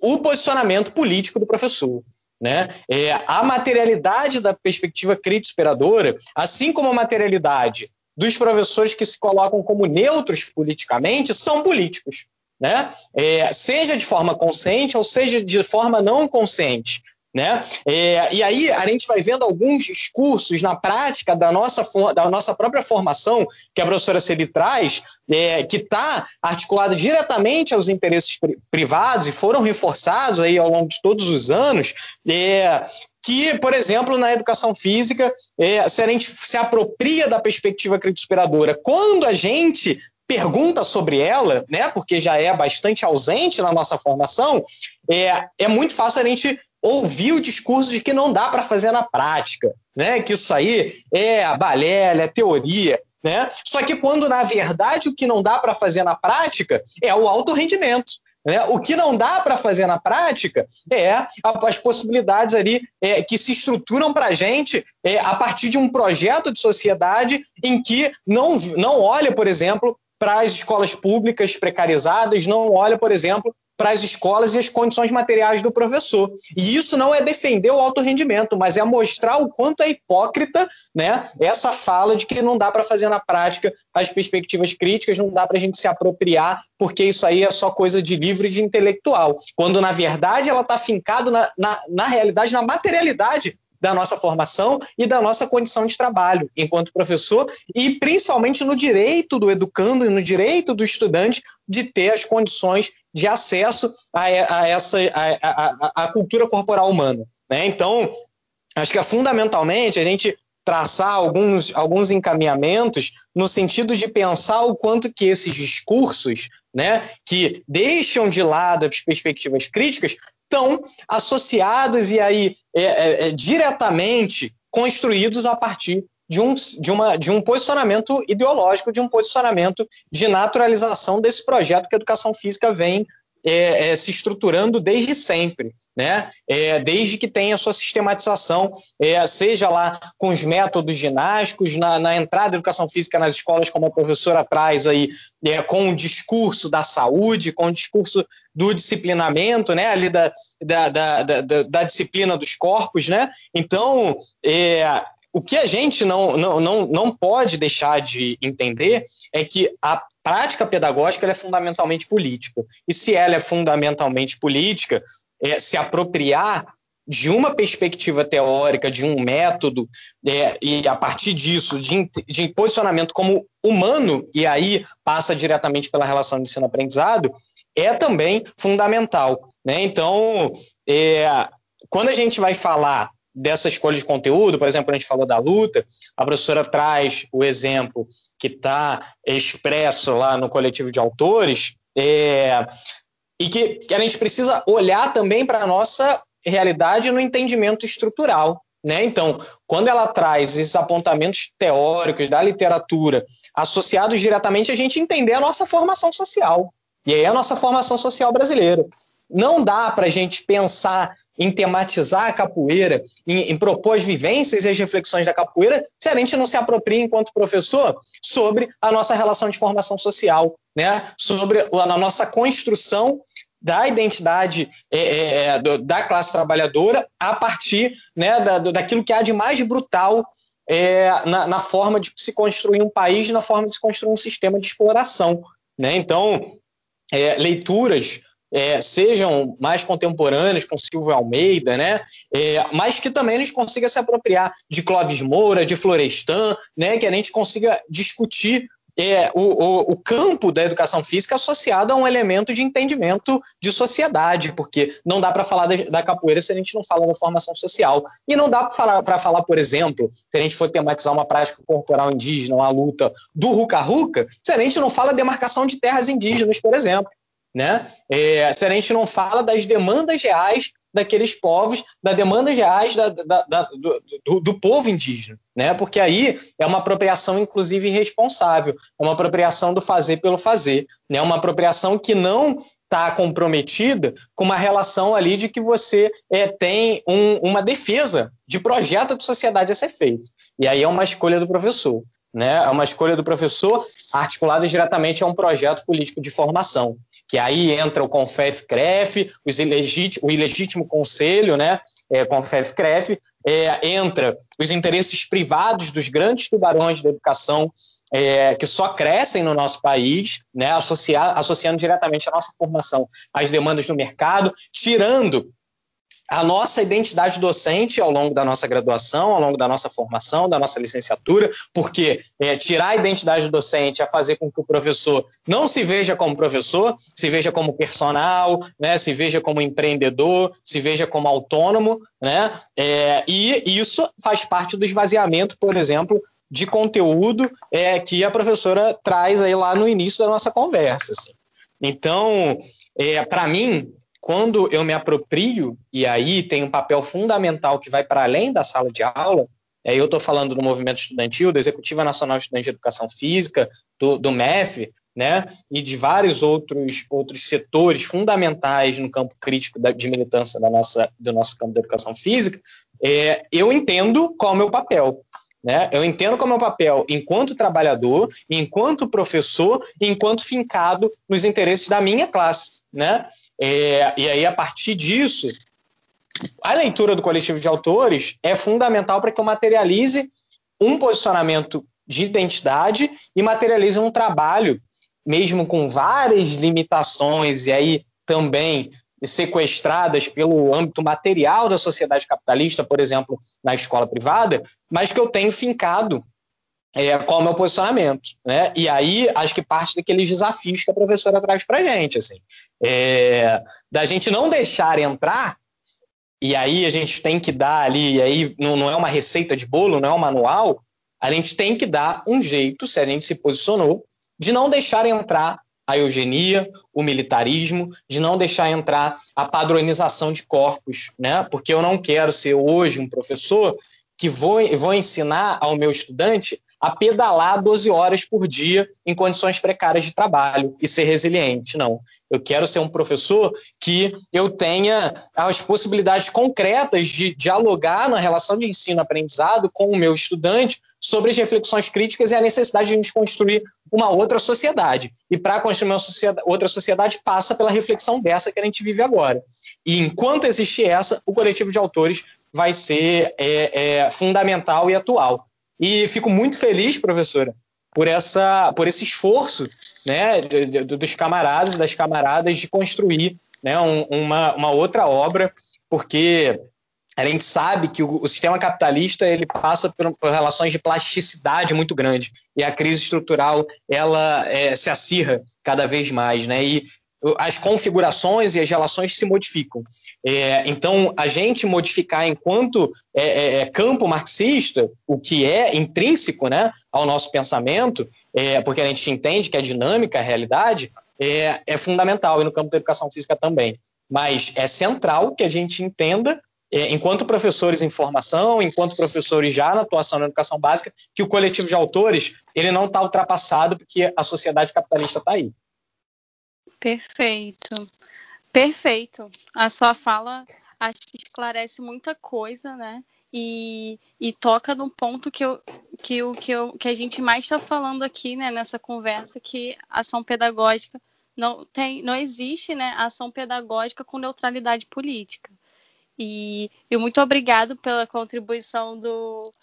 o posicionamento político do professor. Né? É, a materialidade da perspectiva crítica esperadora, assim como a materialidade dos professores que se colocam como neutros politicamente, são políticos. Né? É, seja de forma consciente ou seja de forma não consciente. Né? É, e aí a gente vai vendo alguns discursos na prática da nossa, da nossa própria formação, que a professora Celi traz, é, que está articulada diretamente aos interesses privados e foram reforçados aí ao longo de todos os anos, é, que, por exemplo, na educação física, é, se a gente se apropria da perspectiva crítico-inspiradora, quando a gente pergunta sobre ela, né, porque já é bastante ausente na nossa formação, é, é muito fácil a gente ouvir o discurso de que não dá para fazer na prática, né? Que isso aí é a balela, é teoria, né? Só que quando na verdade o que não dá para fazer na prática é o alto rendimento. Né? O que não dá para fazer na prática é as possibilidades ali é, que se estruturam para a gente é, a partir de um projeto de sociedade em que não, não olha, por exemplo, para as escolas públicas precarizadas, não olha, por exemplo, para as escolas e as condições materiais do professor. E isso não é defender o alto rendimento, mas é mostrar o quanto é hipócrita né, essa fala de que não dá para fazer na prática as perspectivas críticas, não dá para a gente se apropriar, porque isso aí é só coisa de livro e de intelectual. Quando, na verdade, ela está fincada na, na, na realidade, na materialidade da nossa formação e da nossa condição de trabalho enquanto professor e principalmente no direito do educando e no direito do estudante de ter as condições de acesso a, a essa a, a, cultura corporal humana. Né? Então, acho que é fundamentalmente a gente traçar alguns, alguns encaminhamentos no sentido de pensar o quanto que esses discursos, né, que deixam de lado as perspectivas críticas, estão associados e aí é, é, é, diretamente construídos a partir de um, de, uma, de um posicionamento ideológico, de um posicionamento de naturalização desse projeto que a educação física vem é, é, se estruturando desde sempre, né? É, desde que tem a sua sistematização, é, seja lá com os métodos ginásticos, na, na, entrada da educação física nas escolas, como a professora traz aí, é, com o discurso da saúde, com o discurso do disciplinamento, né? Ali da, da, da, da, da disciplina dos corpos, né? Então, é, o que a gente não, não, não, não pode deixar de entender é que a prática pedagógica é fundamentalmente política. E se ela é fundamentalmente política, é, se apropriar de uma perspectiva teórica, de um método, é, e a partir disso, de, de posicionamento como humano, e aí passa diretamente pela relação ensino-aprendizado, é também fundamental. Né? Então, é, quando a gente vai falar dessa escolha de conteúdo, por exemplo, a gente falou da luta, a professora traz o exemplo que está expresso lá no coletivo de autores, é, e que, que, a gente precisa olhar também para a nossa realidade no entendimento estrutural. Né? Então, quando ela traz esses apontamentos teóricos da literatura associados diretamente a gente entender a nossa formação social. E aí a nossa formação social brasileira. Não dá para a gente pensar em tematizar a capoeira, em, em, propor as vivências e as reflexões da capoeira, se a gente não se apropria, enquanto professor, sobre a nossa relação de formação social, né? sobre a nossa construção da identidade é, é, é da classe trabalhadora a partir né, da, daquilo que há de mais brutal é, na, na, forma de se construir um país, na forma de se construir um sistema de exploração. Né? Então, é, leituras é, sejam mais contemporâneas com Silvio Almeida, né? É, mas que também a gente consiga se apropriar de Clóvis Moura, de Florestan, né? que a gente consiga discutir é, o, o, o, campo da educação física associado a um elemento de entendimento de sociedade, porque não dá para falar da, capoeira se a gente não fala da formação social. E não dá para falar, falar, por exemplo, se a gente for tematizar uma prática corporal indígena, uma luta do ruca-ruca, se a gente não fala demarcação de terras indígenas, por exemplo. Né? É, se a gente não fala das demandas reais daqueles povos, das demandas reais da, da, da, do, do, do, povo indígena, né? Porque aí é uma apropriação, inclusive, irresponsável, é uma apropriação do fazer pelo fazer, né? Uma apropriação que não está comprometida com uma relação ali de que você é, tem um, uma defesa de projeto de sociedade a ser feito. E aí é uma escolha do professor. Né? É uma escolha do professor articulada diretamente a um projeto político de formação que aí entra o CONFEF-CREF, o ilegítimo conselho, né, é, CONFEF-CREF, é, entra os interesses privados dos grandes tubarões da educação, é, que só crescem no nosso país, né, associar, associando diretamente a nossa formação às demandas do mercado, tirando a nossa identidade docente ao longo da nossa graduação, ao longo da nossa formação, da nossa licenciatura, porque é, tirar a identidade docente é fazer com que o professor não se veja como professor, se veja como personal, né, se veja como empreendedor, se veja como autônomo, né, é, e isso faz parte do esvaziamento, por exemplo, de conteúdo é, que a professora traz aí lá no início da nossa conversa. Assim. Então, é, para mim, quando eu me aproprio, e aí tem um papel fundamental que vai para além da sala de aula, aí eu estou falando do movimento estudantil, da Executiva Nacional Estudante de Educação Física, do, do MEF, né, e de vários outros, outros setores fundamentais no campo crítico da, de militância da nossa, do nosso campo da educação física, é, eu entendo qual é o meu papel. Né? Eu entendo qual é o meu papel enquanto trabalhador, enquanto professor, enquanto fincado nos interesses da minha classe. Né? É, e aí, a partir disso, a leitura do coletivo de autores é fundamental para que eu materialize um posicionamento de identidade e materialize um trabalho, mesmo com várias limitações, e aí também sequestradas pelo âmbito material da sociedade capitalista, por exemplo, na escola privada, mas que eu tenho fincado é, qual é o meu posicionamento, né? E aí acho que parte daqueles desafios que a professora traz para gente, assim, é, da gente não deixar entrar. E aí a gente tem que dar ali, e aí não, não é uma receita de bolo, não é um manual. A gente tem que dar um jeito, se a gente se posicionou, de não deixar entrar a eugenia, o militarismo, de não deixar entrar a padronização de corpos, né? Porque eu não quero ser hoje um professor que vou, vou ensinar ao meu estudante a pedalar 12 horas por dia em condições precárias de trabalho e ser resiliente. Não. Eu quero ser um professor que eu tenha as possibilidades concretas de dialogar na relação de ensino-aprendizado com o meu estudante sobre as reflexões críticas e a necessidade de a gente construir uma outra sociedade. E para construir uma sociedade, outra sociedade passa pela reflexão dessa que a gente vive agora. E enquanto existe essa, o coletivo de autores vai ser é, é, fundamental e atual. E fico muito feliz, professora, por, essa, por esse esforço né, dos camaradas das camaradas de construir né, um, uma, uma outra obra, porque a gente sabe que o, o, sistema capitalista ele passa por, por, relações de plasticidade muito grande e a crise estrutural ela é, se acirra cada vez mais, né? E as configurações e as relações se modificam. É, então, a gente modificar enquanto é, é, é, campo marxista, o que é intrínseco né, ao nosso pensamento, é, porque a gente entende que a dinâmica, a realidade, é, é fundamental, e no campo da educação física também. mas é central que a gente entenda é, enquanto professores em formação, enquanto professores já na atuação na educação básica, que o coletivo de autores ele não está ultrapassado porque a sociedade capitalista está aí. Perfeito. Perfeito. A sua fala acho que esclarece muita coisa, né? E, e toca num ponto que, eu, que, eu, que, eu, que a gente mais está falando aqui, né, nessa conversa, que ação pedagógica não tem, não existe, né, ação pedagógica com neutralidade política. E, e muito obrigado pela contribuição do,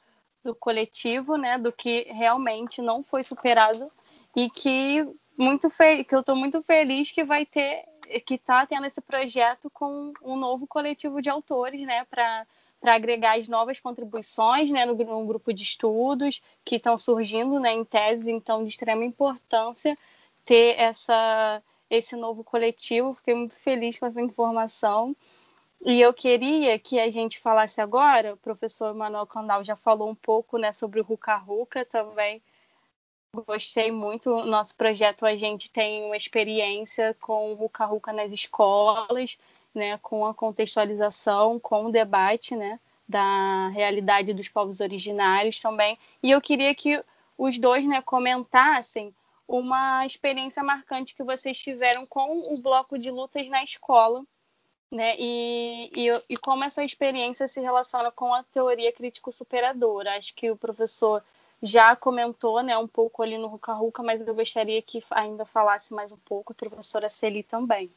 do coletivo, né, do que realmente não foi superado e que muito que eu estou muito feliz que vai ter que está tendo esse projeto com um novo coletivo de autores, né, para para agregar as novas contribuições né, no, no grupo de estudos que estão surgindo né, em teses, então, de extrema importância ter essa, esse novo coletivo. Fiquei muito feliz com essa informação. E eu queria que a gente falasse agora, o professor Manuel Candal já falou um pouco né, sobre o Ruka Ruka também, Gostei muito. Nosso projeto, a gente tem uma experiência com o Ruka nas escolas, né, com a contextualização, com o debate né, da realidade dos povos originários também. E eu queria que os dois né, comentassem uma experiência marcante que vocês tiveram com o bloco de lutas na escola, né? E, e, e como essa experiência se relaciona com a teoria crítico-superadora. Acho que o professor já comentou né, um pouco ali no Ruka Ruka, mas eu gostaria que ainda falasse mais um pouco, a professora Celi também.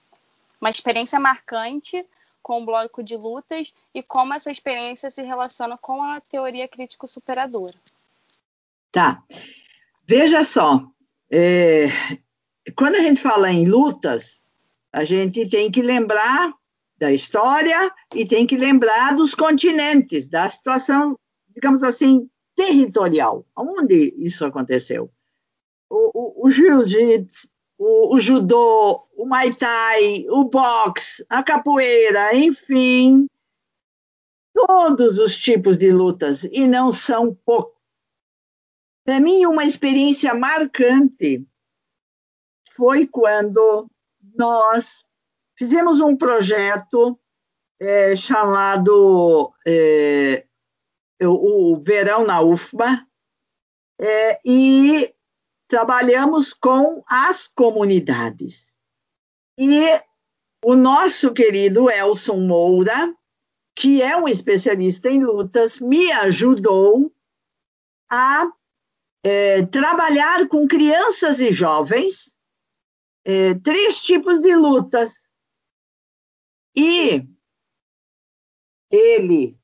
Uma experiência marcante com o bloco de lutas e como essa experiência se relaciona com a teoria crítico-superadora. Tá. Veja só, é, quando a gente fala em lutas, a gente tem que lembrar da história e tem que lembrar dos continentes, da situação, digamos assim, territorial. Onde isso aconteceu? O, o, o jiu-jitsu, o, o, judô, o muay thai, o boxe, a capoeira, enfim, todos os tipos de lutas, e não são poucos. Para mim, uma experiência marcante foi quando nós fizemos um projeto é, chamado é, o, verão na UFBA, é, e trabalhamos com as comunidades. E o nosso querido Elson Moura, que é um especialista em lutas, me ajudou a é, trabalhar com crianças e jovens é, três tipos de lutas. E ele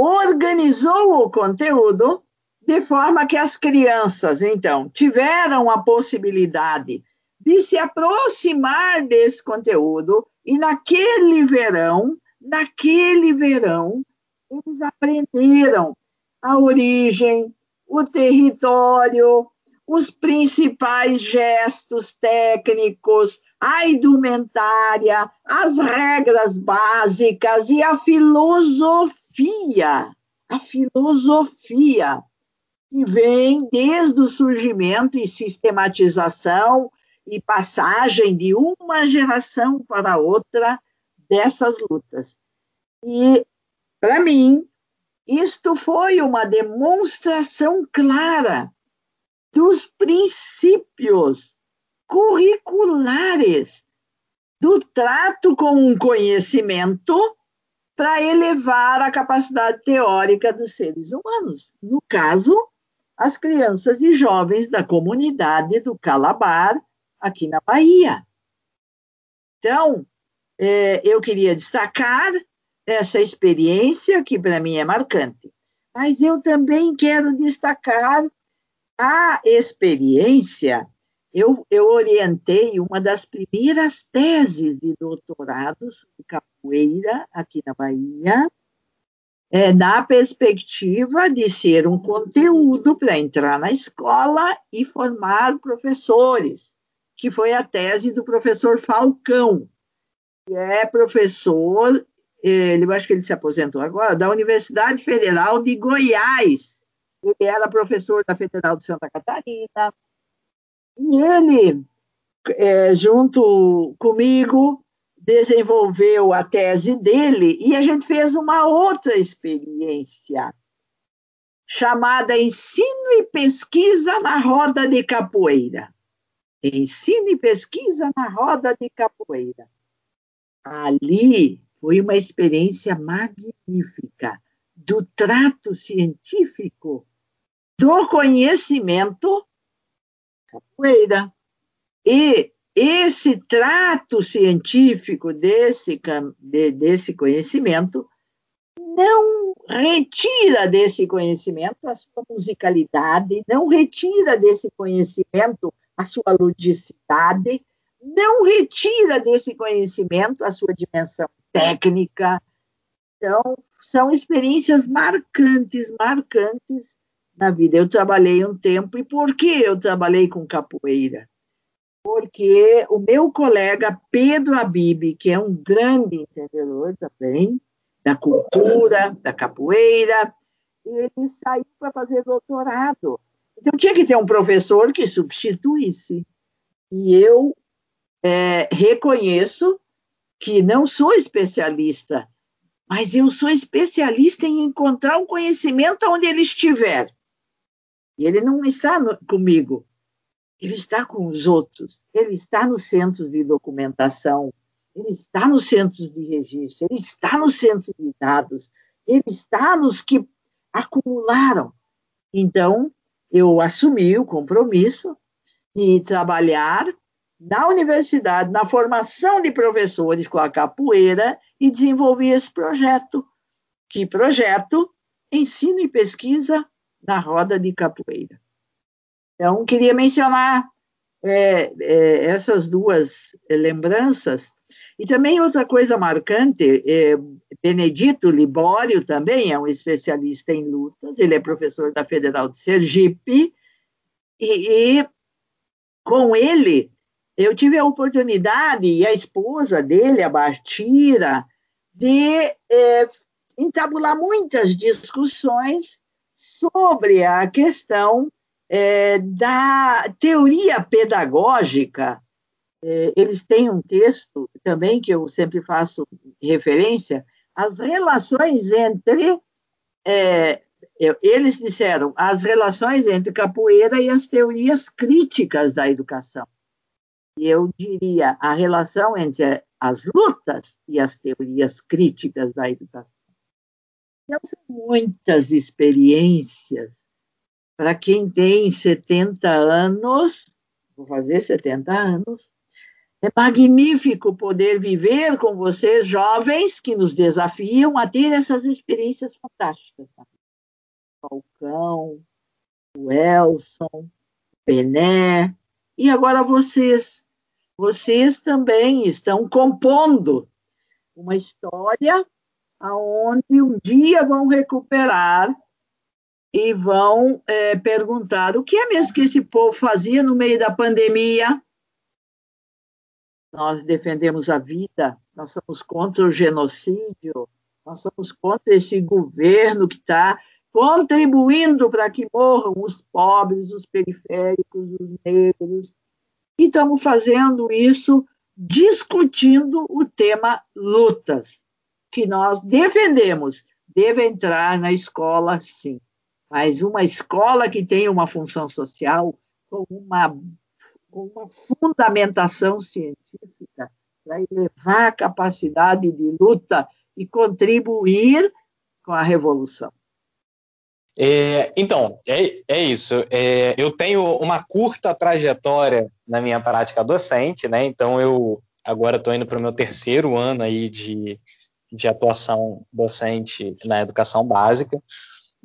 organizou o conteúdo de forma que as crianças, então, tiveram a possibilidade de se aproximar desse conteúdo e naquele verão, naquele verão, eles aprenderam a origem, o território, os principais gestos técnicos, a indumentária, as regras básicas e a filosofia filosofia, a filosofia que vem desde o surgimento e sistematização e passagem de uma geração para outra dessas lutas. E, para mim, isto foi uma demonstração clara dos princípios curriculares do trato com um conhecimento para elevar a capacidade teórica dos seres humanos. No caso, as crianças e jovens da comunidade do Calabar, aqui na Bahia. Então, é, eu queria destacar essa experiência, que para mim é marcante. Mas eu também quero destacar a experiência eu, eu orientei uma das primeiras teses de doutorado sobre capoeira aqui na Bahia, é, na perspectiva de ser um conteúdo para entrar na escola e formar professores, que foi a tese do professor Falcão, que é professor, ele, eu acho que ele se aposentou agora, da Universidade Federal de Goiás. Ele era professor da Federal de Santa Catarina, e ele, é, junto comigo desenvolveu a tese dele e a gente fez uma outra experiência chamada Ensino e Pesquisa na Roda de Capoeira. Ensino e Pesquisa na Roda de Capoeira. Ali foi uma experiência magnífica do trato científico do conhecimento capoeira. E esse trato científico desse, desse conhecimento não retira desse conhecimento a sua musicalidade, não retira desse conhecimento a sua ludicidade, não retira desse conhecimento a sua dimensão técnica. Então, são experiências marcantes, marcantes na vida. Eu trabalhei um tempo, e por que eu trabalhei com capoeira? Porque o meu colega Pedro Abib, que é um grande entendedor também, da cultura, da capoeira, ele saiu para fazer doutorado. Então tinha que ter um professor que substituísse. E eu é, reconheço que não sou especialista, mas eu sou especialista em encontrar o conhecimento onde ele estiver. E ele não está no, comigo, ele está com os outros, ele está nos centros de documentação, ele está nos centros de registro, ele está nos centros de dados, ele está nos que acumularam. Então, eu assumi o compromisso de trabalhar na universidade, na formação de professores com a capoeira e desenvolvi esse projeto. Que projeto? Ensino e pesquisa na roda de capoeira. Então, queria mencionar é, é, essas duas lembranças e também outra coisa marcante, é, Benedito Libório também é um especialista em lutas, ele é professor da Federal de Sergipe, e, e com ele eu tive a oportunidade, e a esposa dele, a Bartira, de é, entabular muitas discussões sobre a questão é, da teoria pedagógica é, eles têm um texto também que eu sempre faço referência, as relações entre. É, eles disseram as relações entre capoeira e as teorias críticas da educação. E eu diria a relação entre as lutas e as teorias críticas da educação. São muitas experiências para quem tem 70 anos, vou fazer 70 anos, é magnífico poder viver com vocês, jovens, que nos desafiam a ter essas experiências fantásticas. Falcão, o Elson, Pené, e agora vocês. Vocês também estão compondo uma história aonde um dia vão recuperar e vão é, perguntar o que é mesmo que esse povo fazia no meio da pandemia, nós defendemos a vida, nós somos contra o genocídio, nós somos contra esse governo que está contribuindo para que morram os pobres, os periféricos, os negros. E estamos fazendo isso discutindo o tema lutas, que nós defendemos. Deve entrar na escola, sim, mas uma escola que tenha uma função social, com uma uma fundamentação científica para elevar a capacidade de luta e contribuir com a revolução. É, então, é, é isso. É, eu tenho uma curta trajetória na minha prática docente, né? Então, eu agora estou indo para o meu terceiro ano aí de, de atuação docente na educação básica.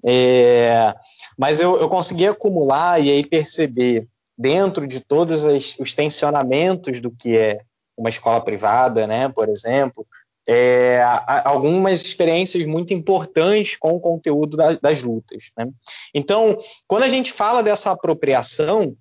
É, mas eu, eu consegui acumular e aí perceber dentro de todos os tensionamentos do que é uma escola privada, né, por exemplo, é, algumas experiências muito importantes com o conteúdo da, das lutas. Né? Então, quando a gente fala dessa apropriação,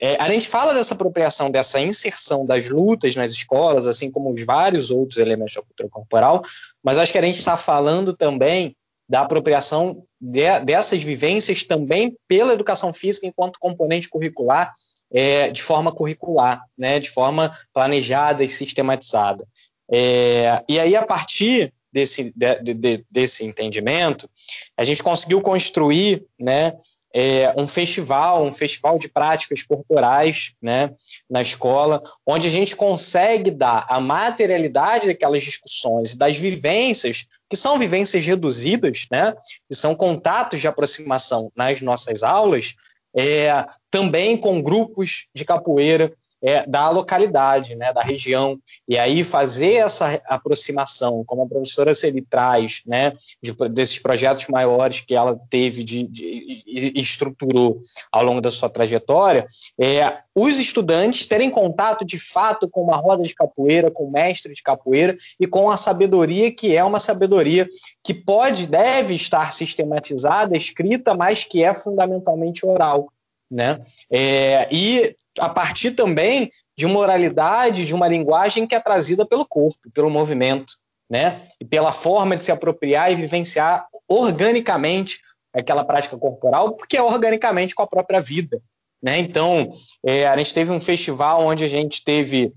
é, a gente fala dessa apropriação, dessa inserção das lutas nas escolas, assim como os vários outros elementos da cultura corporal, mas acho que a gente está falando também da apropriação de, dessas vivências também pela educação física enquanto componente curricular, é, de forma curricular, né, de forma planejada e sistematizada. É, e aí, a partir desse, de, de, desse entendimento, a gente conseguiu construir né, é, um festival, um festival de práticas corporais né, na escola, onde a gente consegue dar a materialidade daquelas discussões, das vivências, que são vivências reduzidas, né, que são contatos de aproximação nas nossas aulas, é, também com grupos de capoeira é, da localidade, né, da região, e aí fazer essa aproximação, como a professora Celi traz, né, de, desses projetos maiores que ela teve de, de, e estruturou ao longo da sua trajetória, é, os estudantes terem contato de fato com uma roda de capoeira, com o mestre de capoeira e com a sabedoria que é uma sabedoria que pode, deve estar sistematizada, escrita, mas que é fundamentalmente oral. Né? É, e a partir também de uma oralidade, de uma linguagem que é trazida pelo corpo, pelo movimento, né? E pela forma de se apropriar e vivenciar organicamente aquela prática corporal, porque é organicamente com a própria vida, né? Então, é, a gente teve um festival onde a gente teve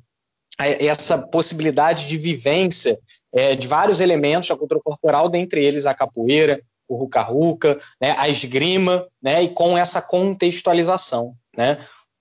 é, essa possibilidade de vivência é, de vários elementos da cultura corporal, dentre eles a capoeira, o ruca-ruca, né, a esgrima, né, e com essa contextualização, né,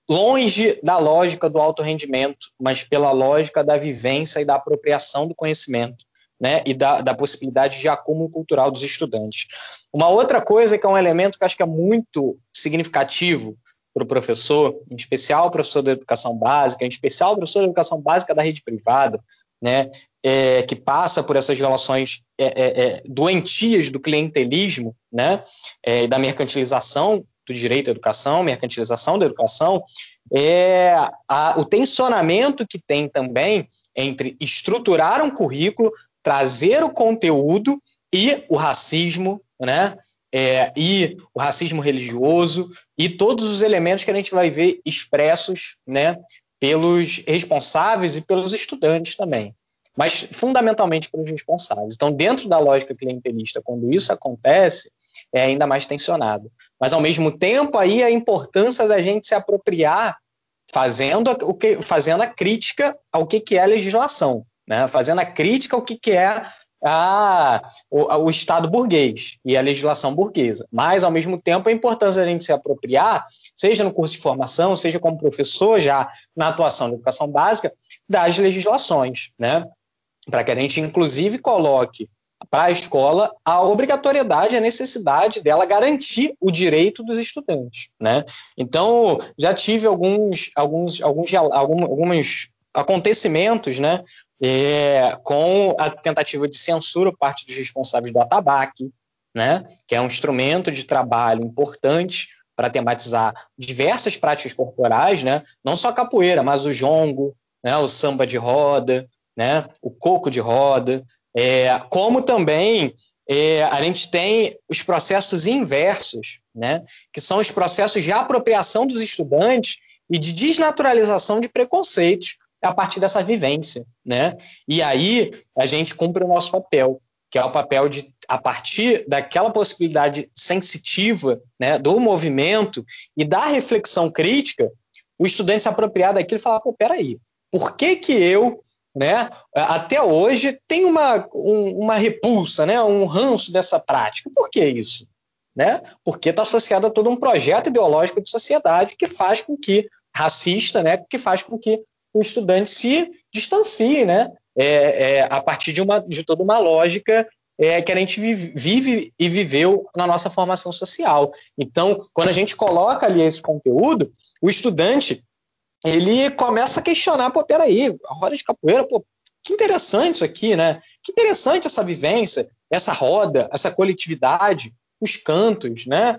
longe da lógica do alto rendimento, mas pela lógica da vivência e da apropriação do conhecimento, né, e da, da possibilidade de acúmulo cultural dos estudantes. Uma outra coisa que é um elemento que acho que é muito significativo para o professor, em especial o professor da educação básica, em especial o professor da educação básica da rede privada, né, é, que passa por essas relações é, é, é doentias do clientelismo né, é, da mercantilização do direito à educação, mercantilização da educação, é a, o tensionamento que tem também entre estruturar um currículo, trazer o conteúdo e o racismo, né? É, e o racismo religioso e todos os elementos que a gente vai ver expressos, né, pelos responsáveis e pelos estudantes também, mas fundamentalmente pelos responsáveis. Então, dentro da lógica clientelista, quando isso acontece, é ainda mais tensionado. Mas, ao mesmo tempo, aí a importância da gente se apropriar fazendo a, o que, fazendo a crítica ao que, que é legislação, né? fazendo a crítica ao que, que é o, o, Estado burguês e a legislação burguesa. Mas, ao mesmo tempo, a importância da gente se apropriar, seja no curso de formação, seja como professor já na atuação da educação básica, das legislações, né? Para que a gente, inclusive, coloque para a escola a obrigatoriedade, a necessidade dela garantir o direito dos estudantes, né? Então, já tive alguns, alguns, alguns, alguns acontecimentos, né, é, com a tentativa de censura por parte dos responsáveis do atabaque, né, que é um instrumento de trabalho importante para tematizar diversas práticas corporais, né, não só a capoeira, mas o jongo, né, o samba de roda, né, o coco de roda, é, como também é, a gente tem os processos inversos, né, que são os processos de apropriação dos estudantes e de desnaturalização de preconceitos a partir dessa vivência, né? E aí a gente cumpre o nosso papel, que é o papel de, a partir daquela possibilidade sensitiva, né, do movimento e da reflexão crítica, o estudante se apropriar daquilo e falar, pô, peraí, por que que eu, né, até hoje tenho uma, um, uma repulsa, né, um ranço dessa prática? Por que isso? Né? Porque está associado a todo um projeto ideológico de sociedade que faz com que racista, né, que faz com que o estudante se distancie, né? É, é, a partir de, uma, de toda uma lógica é, que a gente vive, e viveu na nossa formação social. Então, quando a gente coloca ali esse conteúdo, o estudante ele começa a questionar, pô, peraí, a roda de capoeira, pô, que interessante isso aqui, né? Que interessante essa vivência, essa roda, essa coletividade, os cantos, né?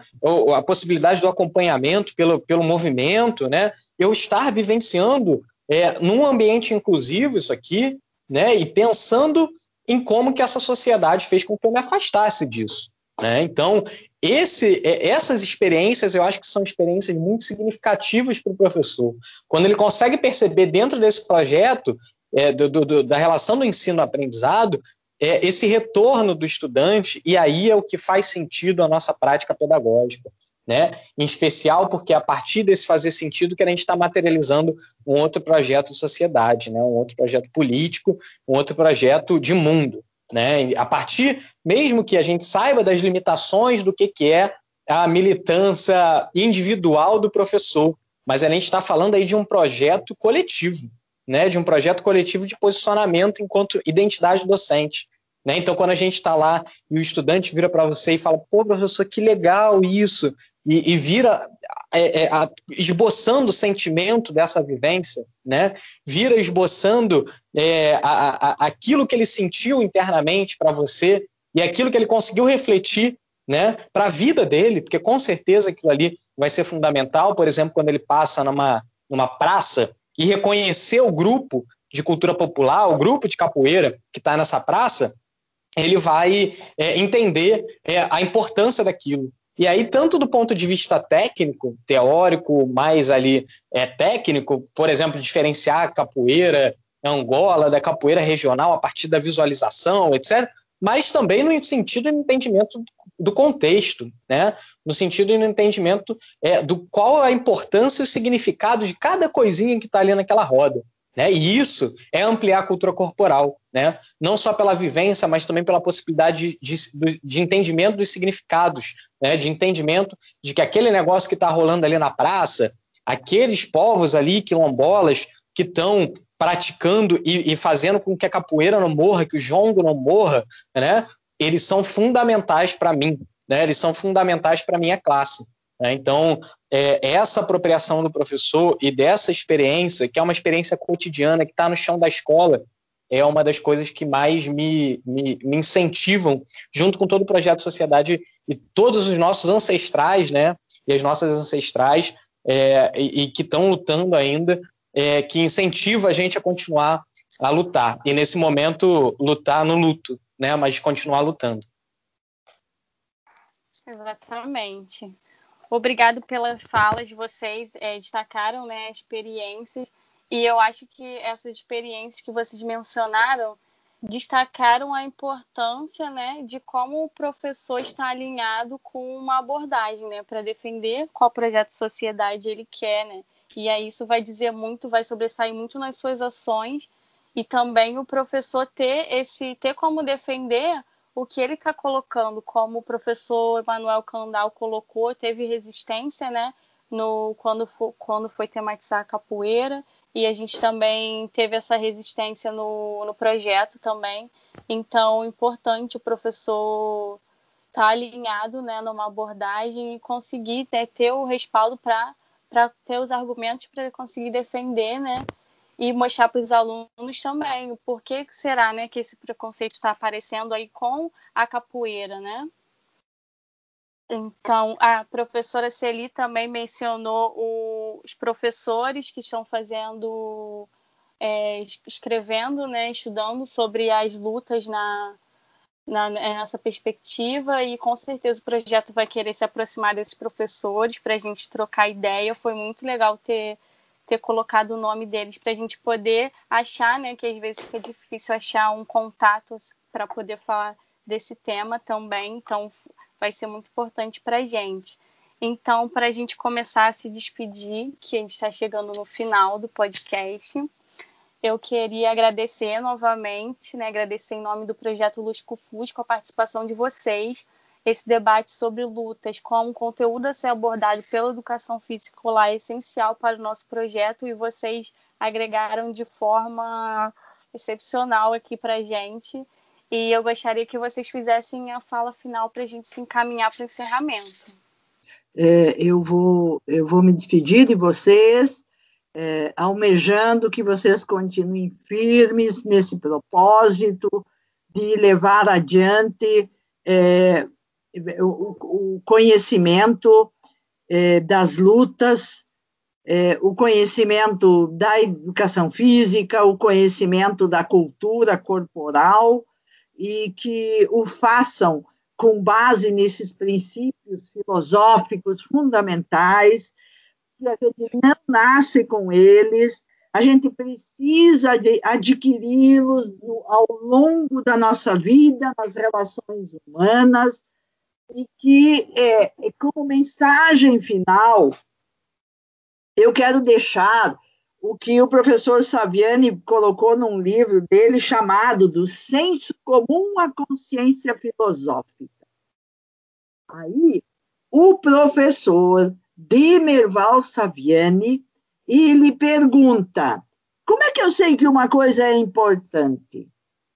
A possibilidade do acompanhamento pelo, pelo movimento, né? Eu estar vivenciando é, num ambiente inclusivo isso aqui, né, e pensando em como que essa sociedade fez com que eu me afastasse disso. Né? Então, esse, é, essas experiências eu acho que são experiências muito significativas para o professor. Quando ele consegue perceber dentro desse projeto, é, do, do, da relação do ensino-aprendizado, é, esse retorno do estudante, e aí é o que faz sentido a nossa prática pedagógica. Né? Em especial porque a partir desse fazer sentido que a gente está materializando um outro projeto de sociedade, né? Um outro projeto político, um outro projeto de mundo, né? A partir, mesmo que a gente saiba das limitações do que, que é a militância individual do professor, mas a gente está falando aí de um projeto coletivo, né? De um projeto coletivo de posicionamento enquanto identidade docente. Né? Então, quando a gente está lá e o estudante vira para você e fala, pô, professor, que legal isso, e, e vira é, é, a, esboçando o sentimento dessa vivência, né? vira esboçando é, a, a, aquilo que ele sentiu internamente para você e aquilo que ele conseguiu refletir né, para a vida dele, porque com certeza aquilo ali vai ser fundamental, por exemplo, quando ele passa numa, numa praça e reconhecer o grupo de cultura popular, o grupo de capoeira que está nessa praça, ele vai é, entender é, a importância daquilo. E aí, tanto do ponto de vista técnico, teórico, mais ali é, técnico, por exemplo, diferenciar a capoeira Angola da capoeira regional a partir da visualização, etc., mas também no sentido e entendimento do contexto, né? no sentido e no entendimento é, do qual a importância e o significado de cada coisinha que está ali naquela roda. Né? E isso é ampliar a cultura corporal, né? não só pela vivência, mas também pela possibilidade de, de, de entendimento dos significados, né? de entendimento de que aquele negócio que está rolando ali na praça, aqueles povos ali, quilombolas, que estão praticando e, e, fazendo com que a capoeira não morra, que o jongo não morra, né? eles são fundamentais para mim, né? eles são fundamentais para a minha classe. Né? Então, é, essa apropriação do professor e dessa experiência, que é uma experiência cotidiana, que está no chão da escola, é uma das coisas que mais me, me, me, incentivam, junto com todo o projeto Sociedade e todos os nossos ancestrais, né, e as nossas ancestrais, é, e, e, que estão lutando ainda, é, que incentiva a gente a continuar a lutar. E nesse momento, lutar no luto, né, mas continuar lutando. Exatamente. Obrigado pelas falas de vocês, é, destacaram né, experiências, e eu acho que essas experiências que vocês mencionaram destacaram a importância né, de como o professor está alinhado com uma abordagem né, para defender qual projeto de sociedade ele quer. Né? E aí isso vai dizer muito, vai sobressair muito nas suas ações e também o professor ter esse ter como defender o que ele está colocando, como o professor Emanuel Candal colocou, teve resistência, né? No, quando, for, quando foi tematizar a capoeira, e a gente também teve essa resistência no, no projeto também. Então, importante o professor estar tá alinhado né, numa abordagem e conseguir né, ter o respaldo para ter os argumentos para conseguir defender né, e mostrar para os alunos também porquê que será né, que esse preconceito está aparecendo aí com a capoeira, né? Então, a professora Celi também mencionou os professores que estão fazendo, é, escrevendo, né, estudando sobre as lutas na, na, nessa perspectiva e com certeza o projeto vai querer se aproximar desses professores para a gente trocar ideia. Foi muito legal ter ter colocado o nome deles para a gente poder achar, né? Que às vezes fica difícil achar um contato para poder falar desse tema também. Então, vai ser muito importante para a gente. Então, para a gente começar a se despedir, que a gente está chegando no final do podcast, eu queria agradecer novamente, né, agradecer em nome do projeto Lusco Fusco a participação de vocês, esse debate sobre lutas com um conteúdo a ser abordado pela educação física escolar é essencial para o nosso projeto e vocês agregaram de forma excepcional aqui para gente. E eu gostaria que vocês fizessem a fala final para a gente se encaminhar para o encerramento. É, eu, vou, eu vou me despedir de vocês, é, almejando que vocês continuem firmes nesse propósito de levar adiante é, o, o conhecimento é, das lutas, é, o conhecimento da educação física, o conhecimento da cultura corporal e que o façam com base nesses princípios filosóficos fundamentais, que a gente não nasce com eles, a gente precisa adquiri-los ao longo da nossa vida, nas relações humanas, e que, é, como mensagem final, eu quero deixar o que o professor Saviani colocou num livro dele chamado Do Senso Comum à Consciência Filosófica. Aí, o professor Demerval Saviani, ele pergunta, como é que eu sei que uma coisa é importante?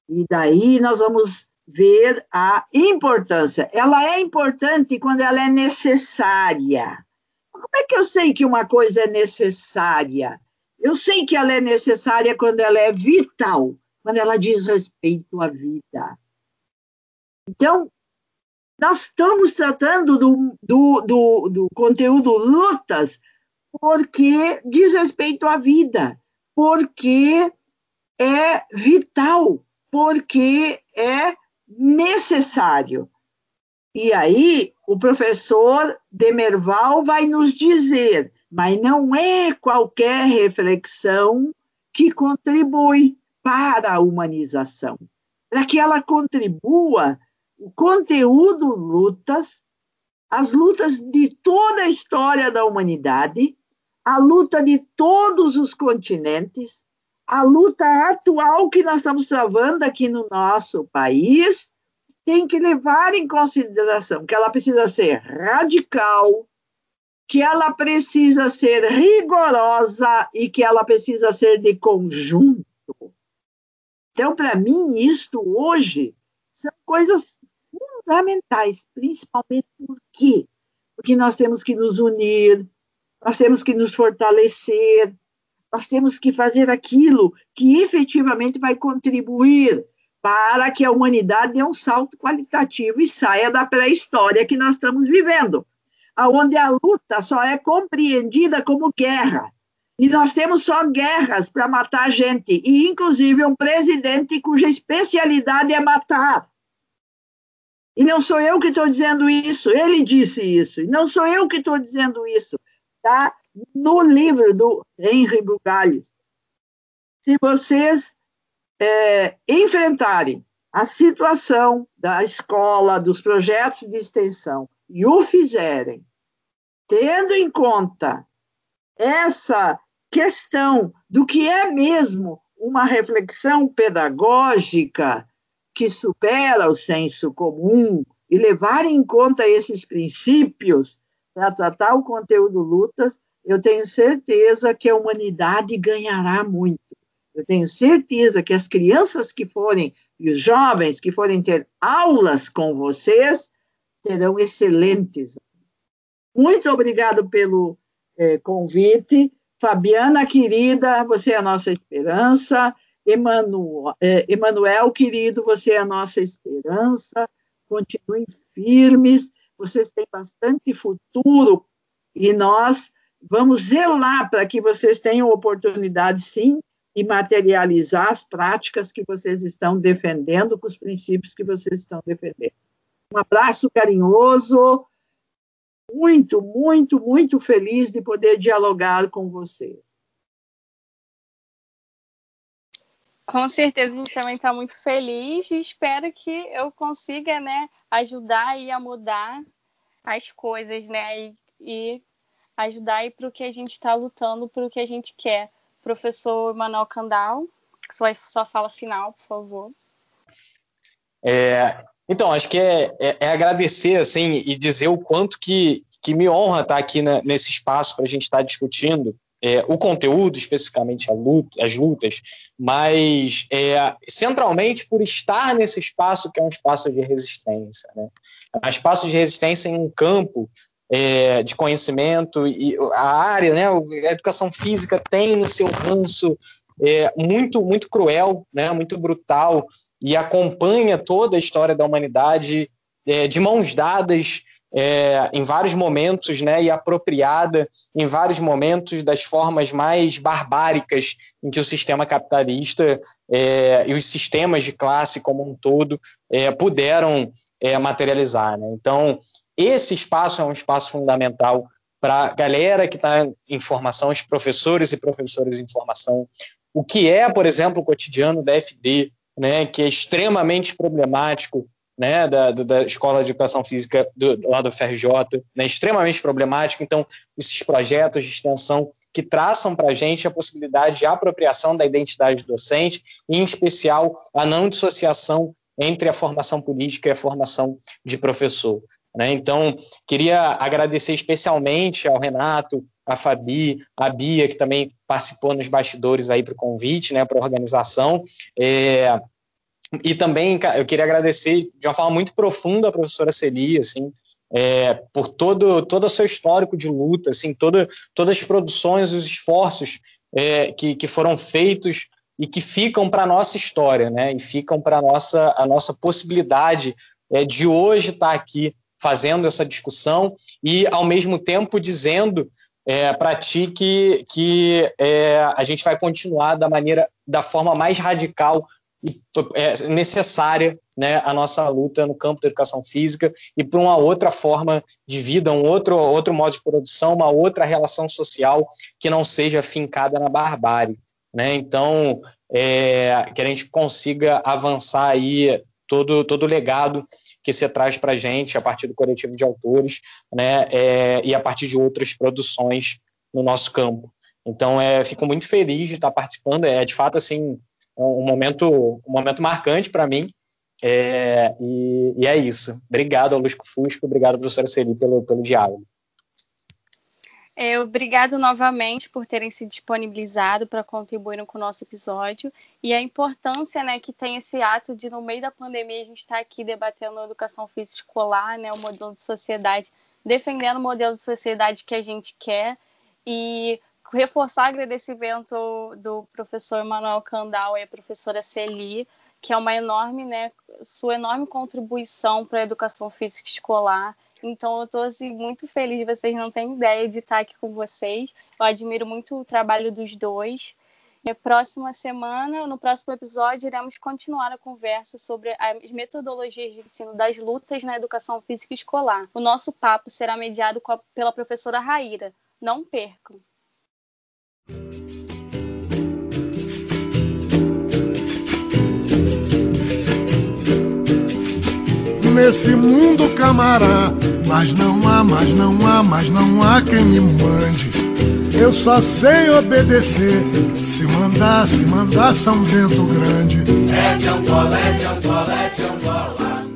E daí nós vamos ver a importância. Ela é importante quando ela é necessária. Como é que eu sei que uma coisa é necessária? Eu sei que ela é necessária quando ela é vital, quando ela diz respeito à vida. Então, nós estamos tratando do, do, do, do conteúdo lutas porque diz respeito à vida, porque é vital, porque é necessário. E aí, o professor Demerval vai nos dizer, mas não é qualquer reflexão que contribui para a humanização. Para que ela contribua, o conteúdo lutas, as lutas de toda a história da humanidade, a luta de todos os continentes, a luta atual que nós estamos travando aqui no nosso país tem que levar em consideração que ela precisa ser radical, que ela precisa ser rigorosa e que ela precisa ser de conjunto. Então, para mim, isto hoje são coisas fundamentais, principalmente por quê? Porque nós temos que nos unir, nós temos que nos fortalecer, nós temos que fazer aquilo que efetivamente vai contribuir para que a humanidade dê um salto qualitativo e saia da pré-história que nós estamos vivendo, aonde a luta só é compreendida como guerra. E nós temos só guerras para matar gente, e inclusive um presidente cuja especialidade é matar. E não sou eu que estou dizendo isso, ele disse isso, e não sou eu que estou dizendo isso. Está no livro do Henry Bugalhos. Se vocês é, enfrentarem a situação da escola, dos projetos de extensão, e o fizerem, tendo em conta essa questão do que é mesmo uma reflexão pedagógica que supera o senso comum e levar em conta esses princípios para tratar o conteúdo lutas, eu tenho certeza que a humanidade ganhará muito. Eu tenho certeza que as crianças que forem e os jovens que forem ter aulas com vocês terão excelentes. Muito obrigado pelo é, convite. Fabiana, querida, você é a nossa esperança. Emanuel, é, Emanuel, querido, você é a nossa esperança. Continuem firmes, vocês têm bastante futuro e nós Vamos zelar para que vocês tenham oportunidade, sim, de materializar as práticas que vocês estão defendendo, com os princípios que vocês estão defendendo. Um abraço carinhoso, muito, muito, muito feliz de poder dialogar com vocês. Com certeza a gente também está muito feliz e espero que eu consiga, né, ajudar e a mudar as coisas, né, e, e ajudar aí para o que a gente está lutando, para o que a gente quer. Professor Manuel Candal, sua, sua fala final, por favor. É, então, acho que é, é, é, agradecer assim, e dizer o quanto que, que me honra estar aqui na, nesse espaço para a gente estar discutindo é, o conteúdo, especificamente luta, as lutas, mas é, centralmente por estar nesse espaço que é um espaço de resistência. Né? É um espaço de resistência em um campo é, de conhecimento e a área, né, a educação física tem no seu ranço é, muito muito cruel, né, muito brutal e acompanha toda a história da humanidade é, de mãos dadas é, em vários momentos, né, e apropriada em vários momentos das formas mais barbáricas em que o sistema capitalista é, e os sistemas de classe como um todo é, puderam é, materializar. Né? Então, esse espaço é um espaço fundamental para a galera que está em formação, os professores e professoras em formação. O que é, por exemplo, o cotidiano da FD, né, que é extremamente problemático né, da, da, Escola de Educação Física do, lá do FRJ, né, extremamente problemático. Então, esses projetos de extensão que traçam para a gente a possibilidade de apropriação da identidade docente, em especial a não dissociação entre a formação política e a formação de professor. Né? Então, queria agradecer especialmente ao Renato, a Fabi, a Bia, que também participou nos bastidores aí para o convite, né, para a organização. É, e também eu queria agradecer de uma forma muito profunda a professora Celi, assim, é, por todo, todo o seu histórico de luta, assim, toda, todas as produções, os esforços é, que, que foram feitos e que ficam para a nossa história, né? E ficam para a nossa, a nossa possibilidade é, de hoje estar tá aqui fazendo essa discussão e, ao mesmo tempo, dizendo é, para ti que, que é, a gente vai continuar da maneira, da forma mais radical é necessária né, a nossa luta no campo da educação física e para uma outra forma de vida, um outro, outro modo de produção, uma outra relação social que não seja fincada na barbárie. Né? Então, é, que a gente consiga avançar aí todo, todo o legado que você traz para a gente a partir do coletivo de autores né, é, e a partir de outras produções no nosso campo. Então, é, fico muito feliz de estar participando. É de fato assim um momento, um momento marcante para mim. É, e, e, é isso. Obrigado ao Lusco Fusco, obrigado, professora Celi, pelo, pelo diálogo. É, obrigado novamente por terem se disponibilizado para contribuir com o nosso episódio e a importância né, que tem esse ato de, no meio da pandemia, a gente estar tá aqui debatendo a educação física escolar, né, o modelo de sociedade, defendendo o modelo de sociedade que a gente quer e reforçar o agradecimento do professor Manuel Candal e a professora Celi, que é uma enorme, né, sua enorme contribuição para a educação física escolar. Então, eu estou assim, muito feliz, vocês não têm ideia de estar aqui com vocês. Eu admiro muito o trabalho dos dois. Na próxima semana, no próximo episódio, iremos continuar a conversa sobre as metodologias de ensino das lutas na educação física escolar. O nosso papo será mediado pela professora Raíra. Não percam! Nesse mundo camará. Mas não há, mas não há, mas não há quem me mande. Eu só sei obedecer. Se mandar, se mandar, São Vento Grande. É de Angola, é de Angola, é de Angola.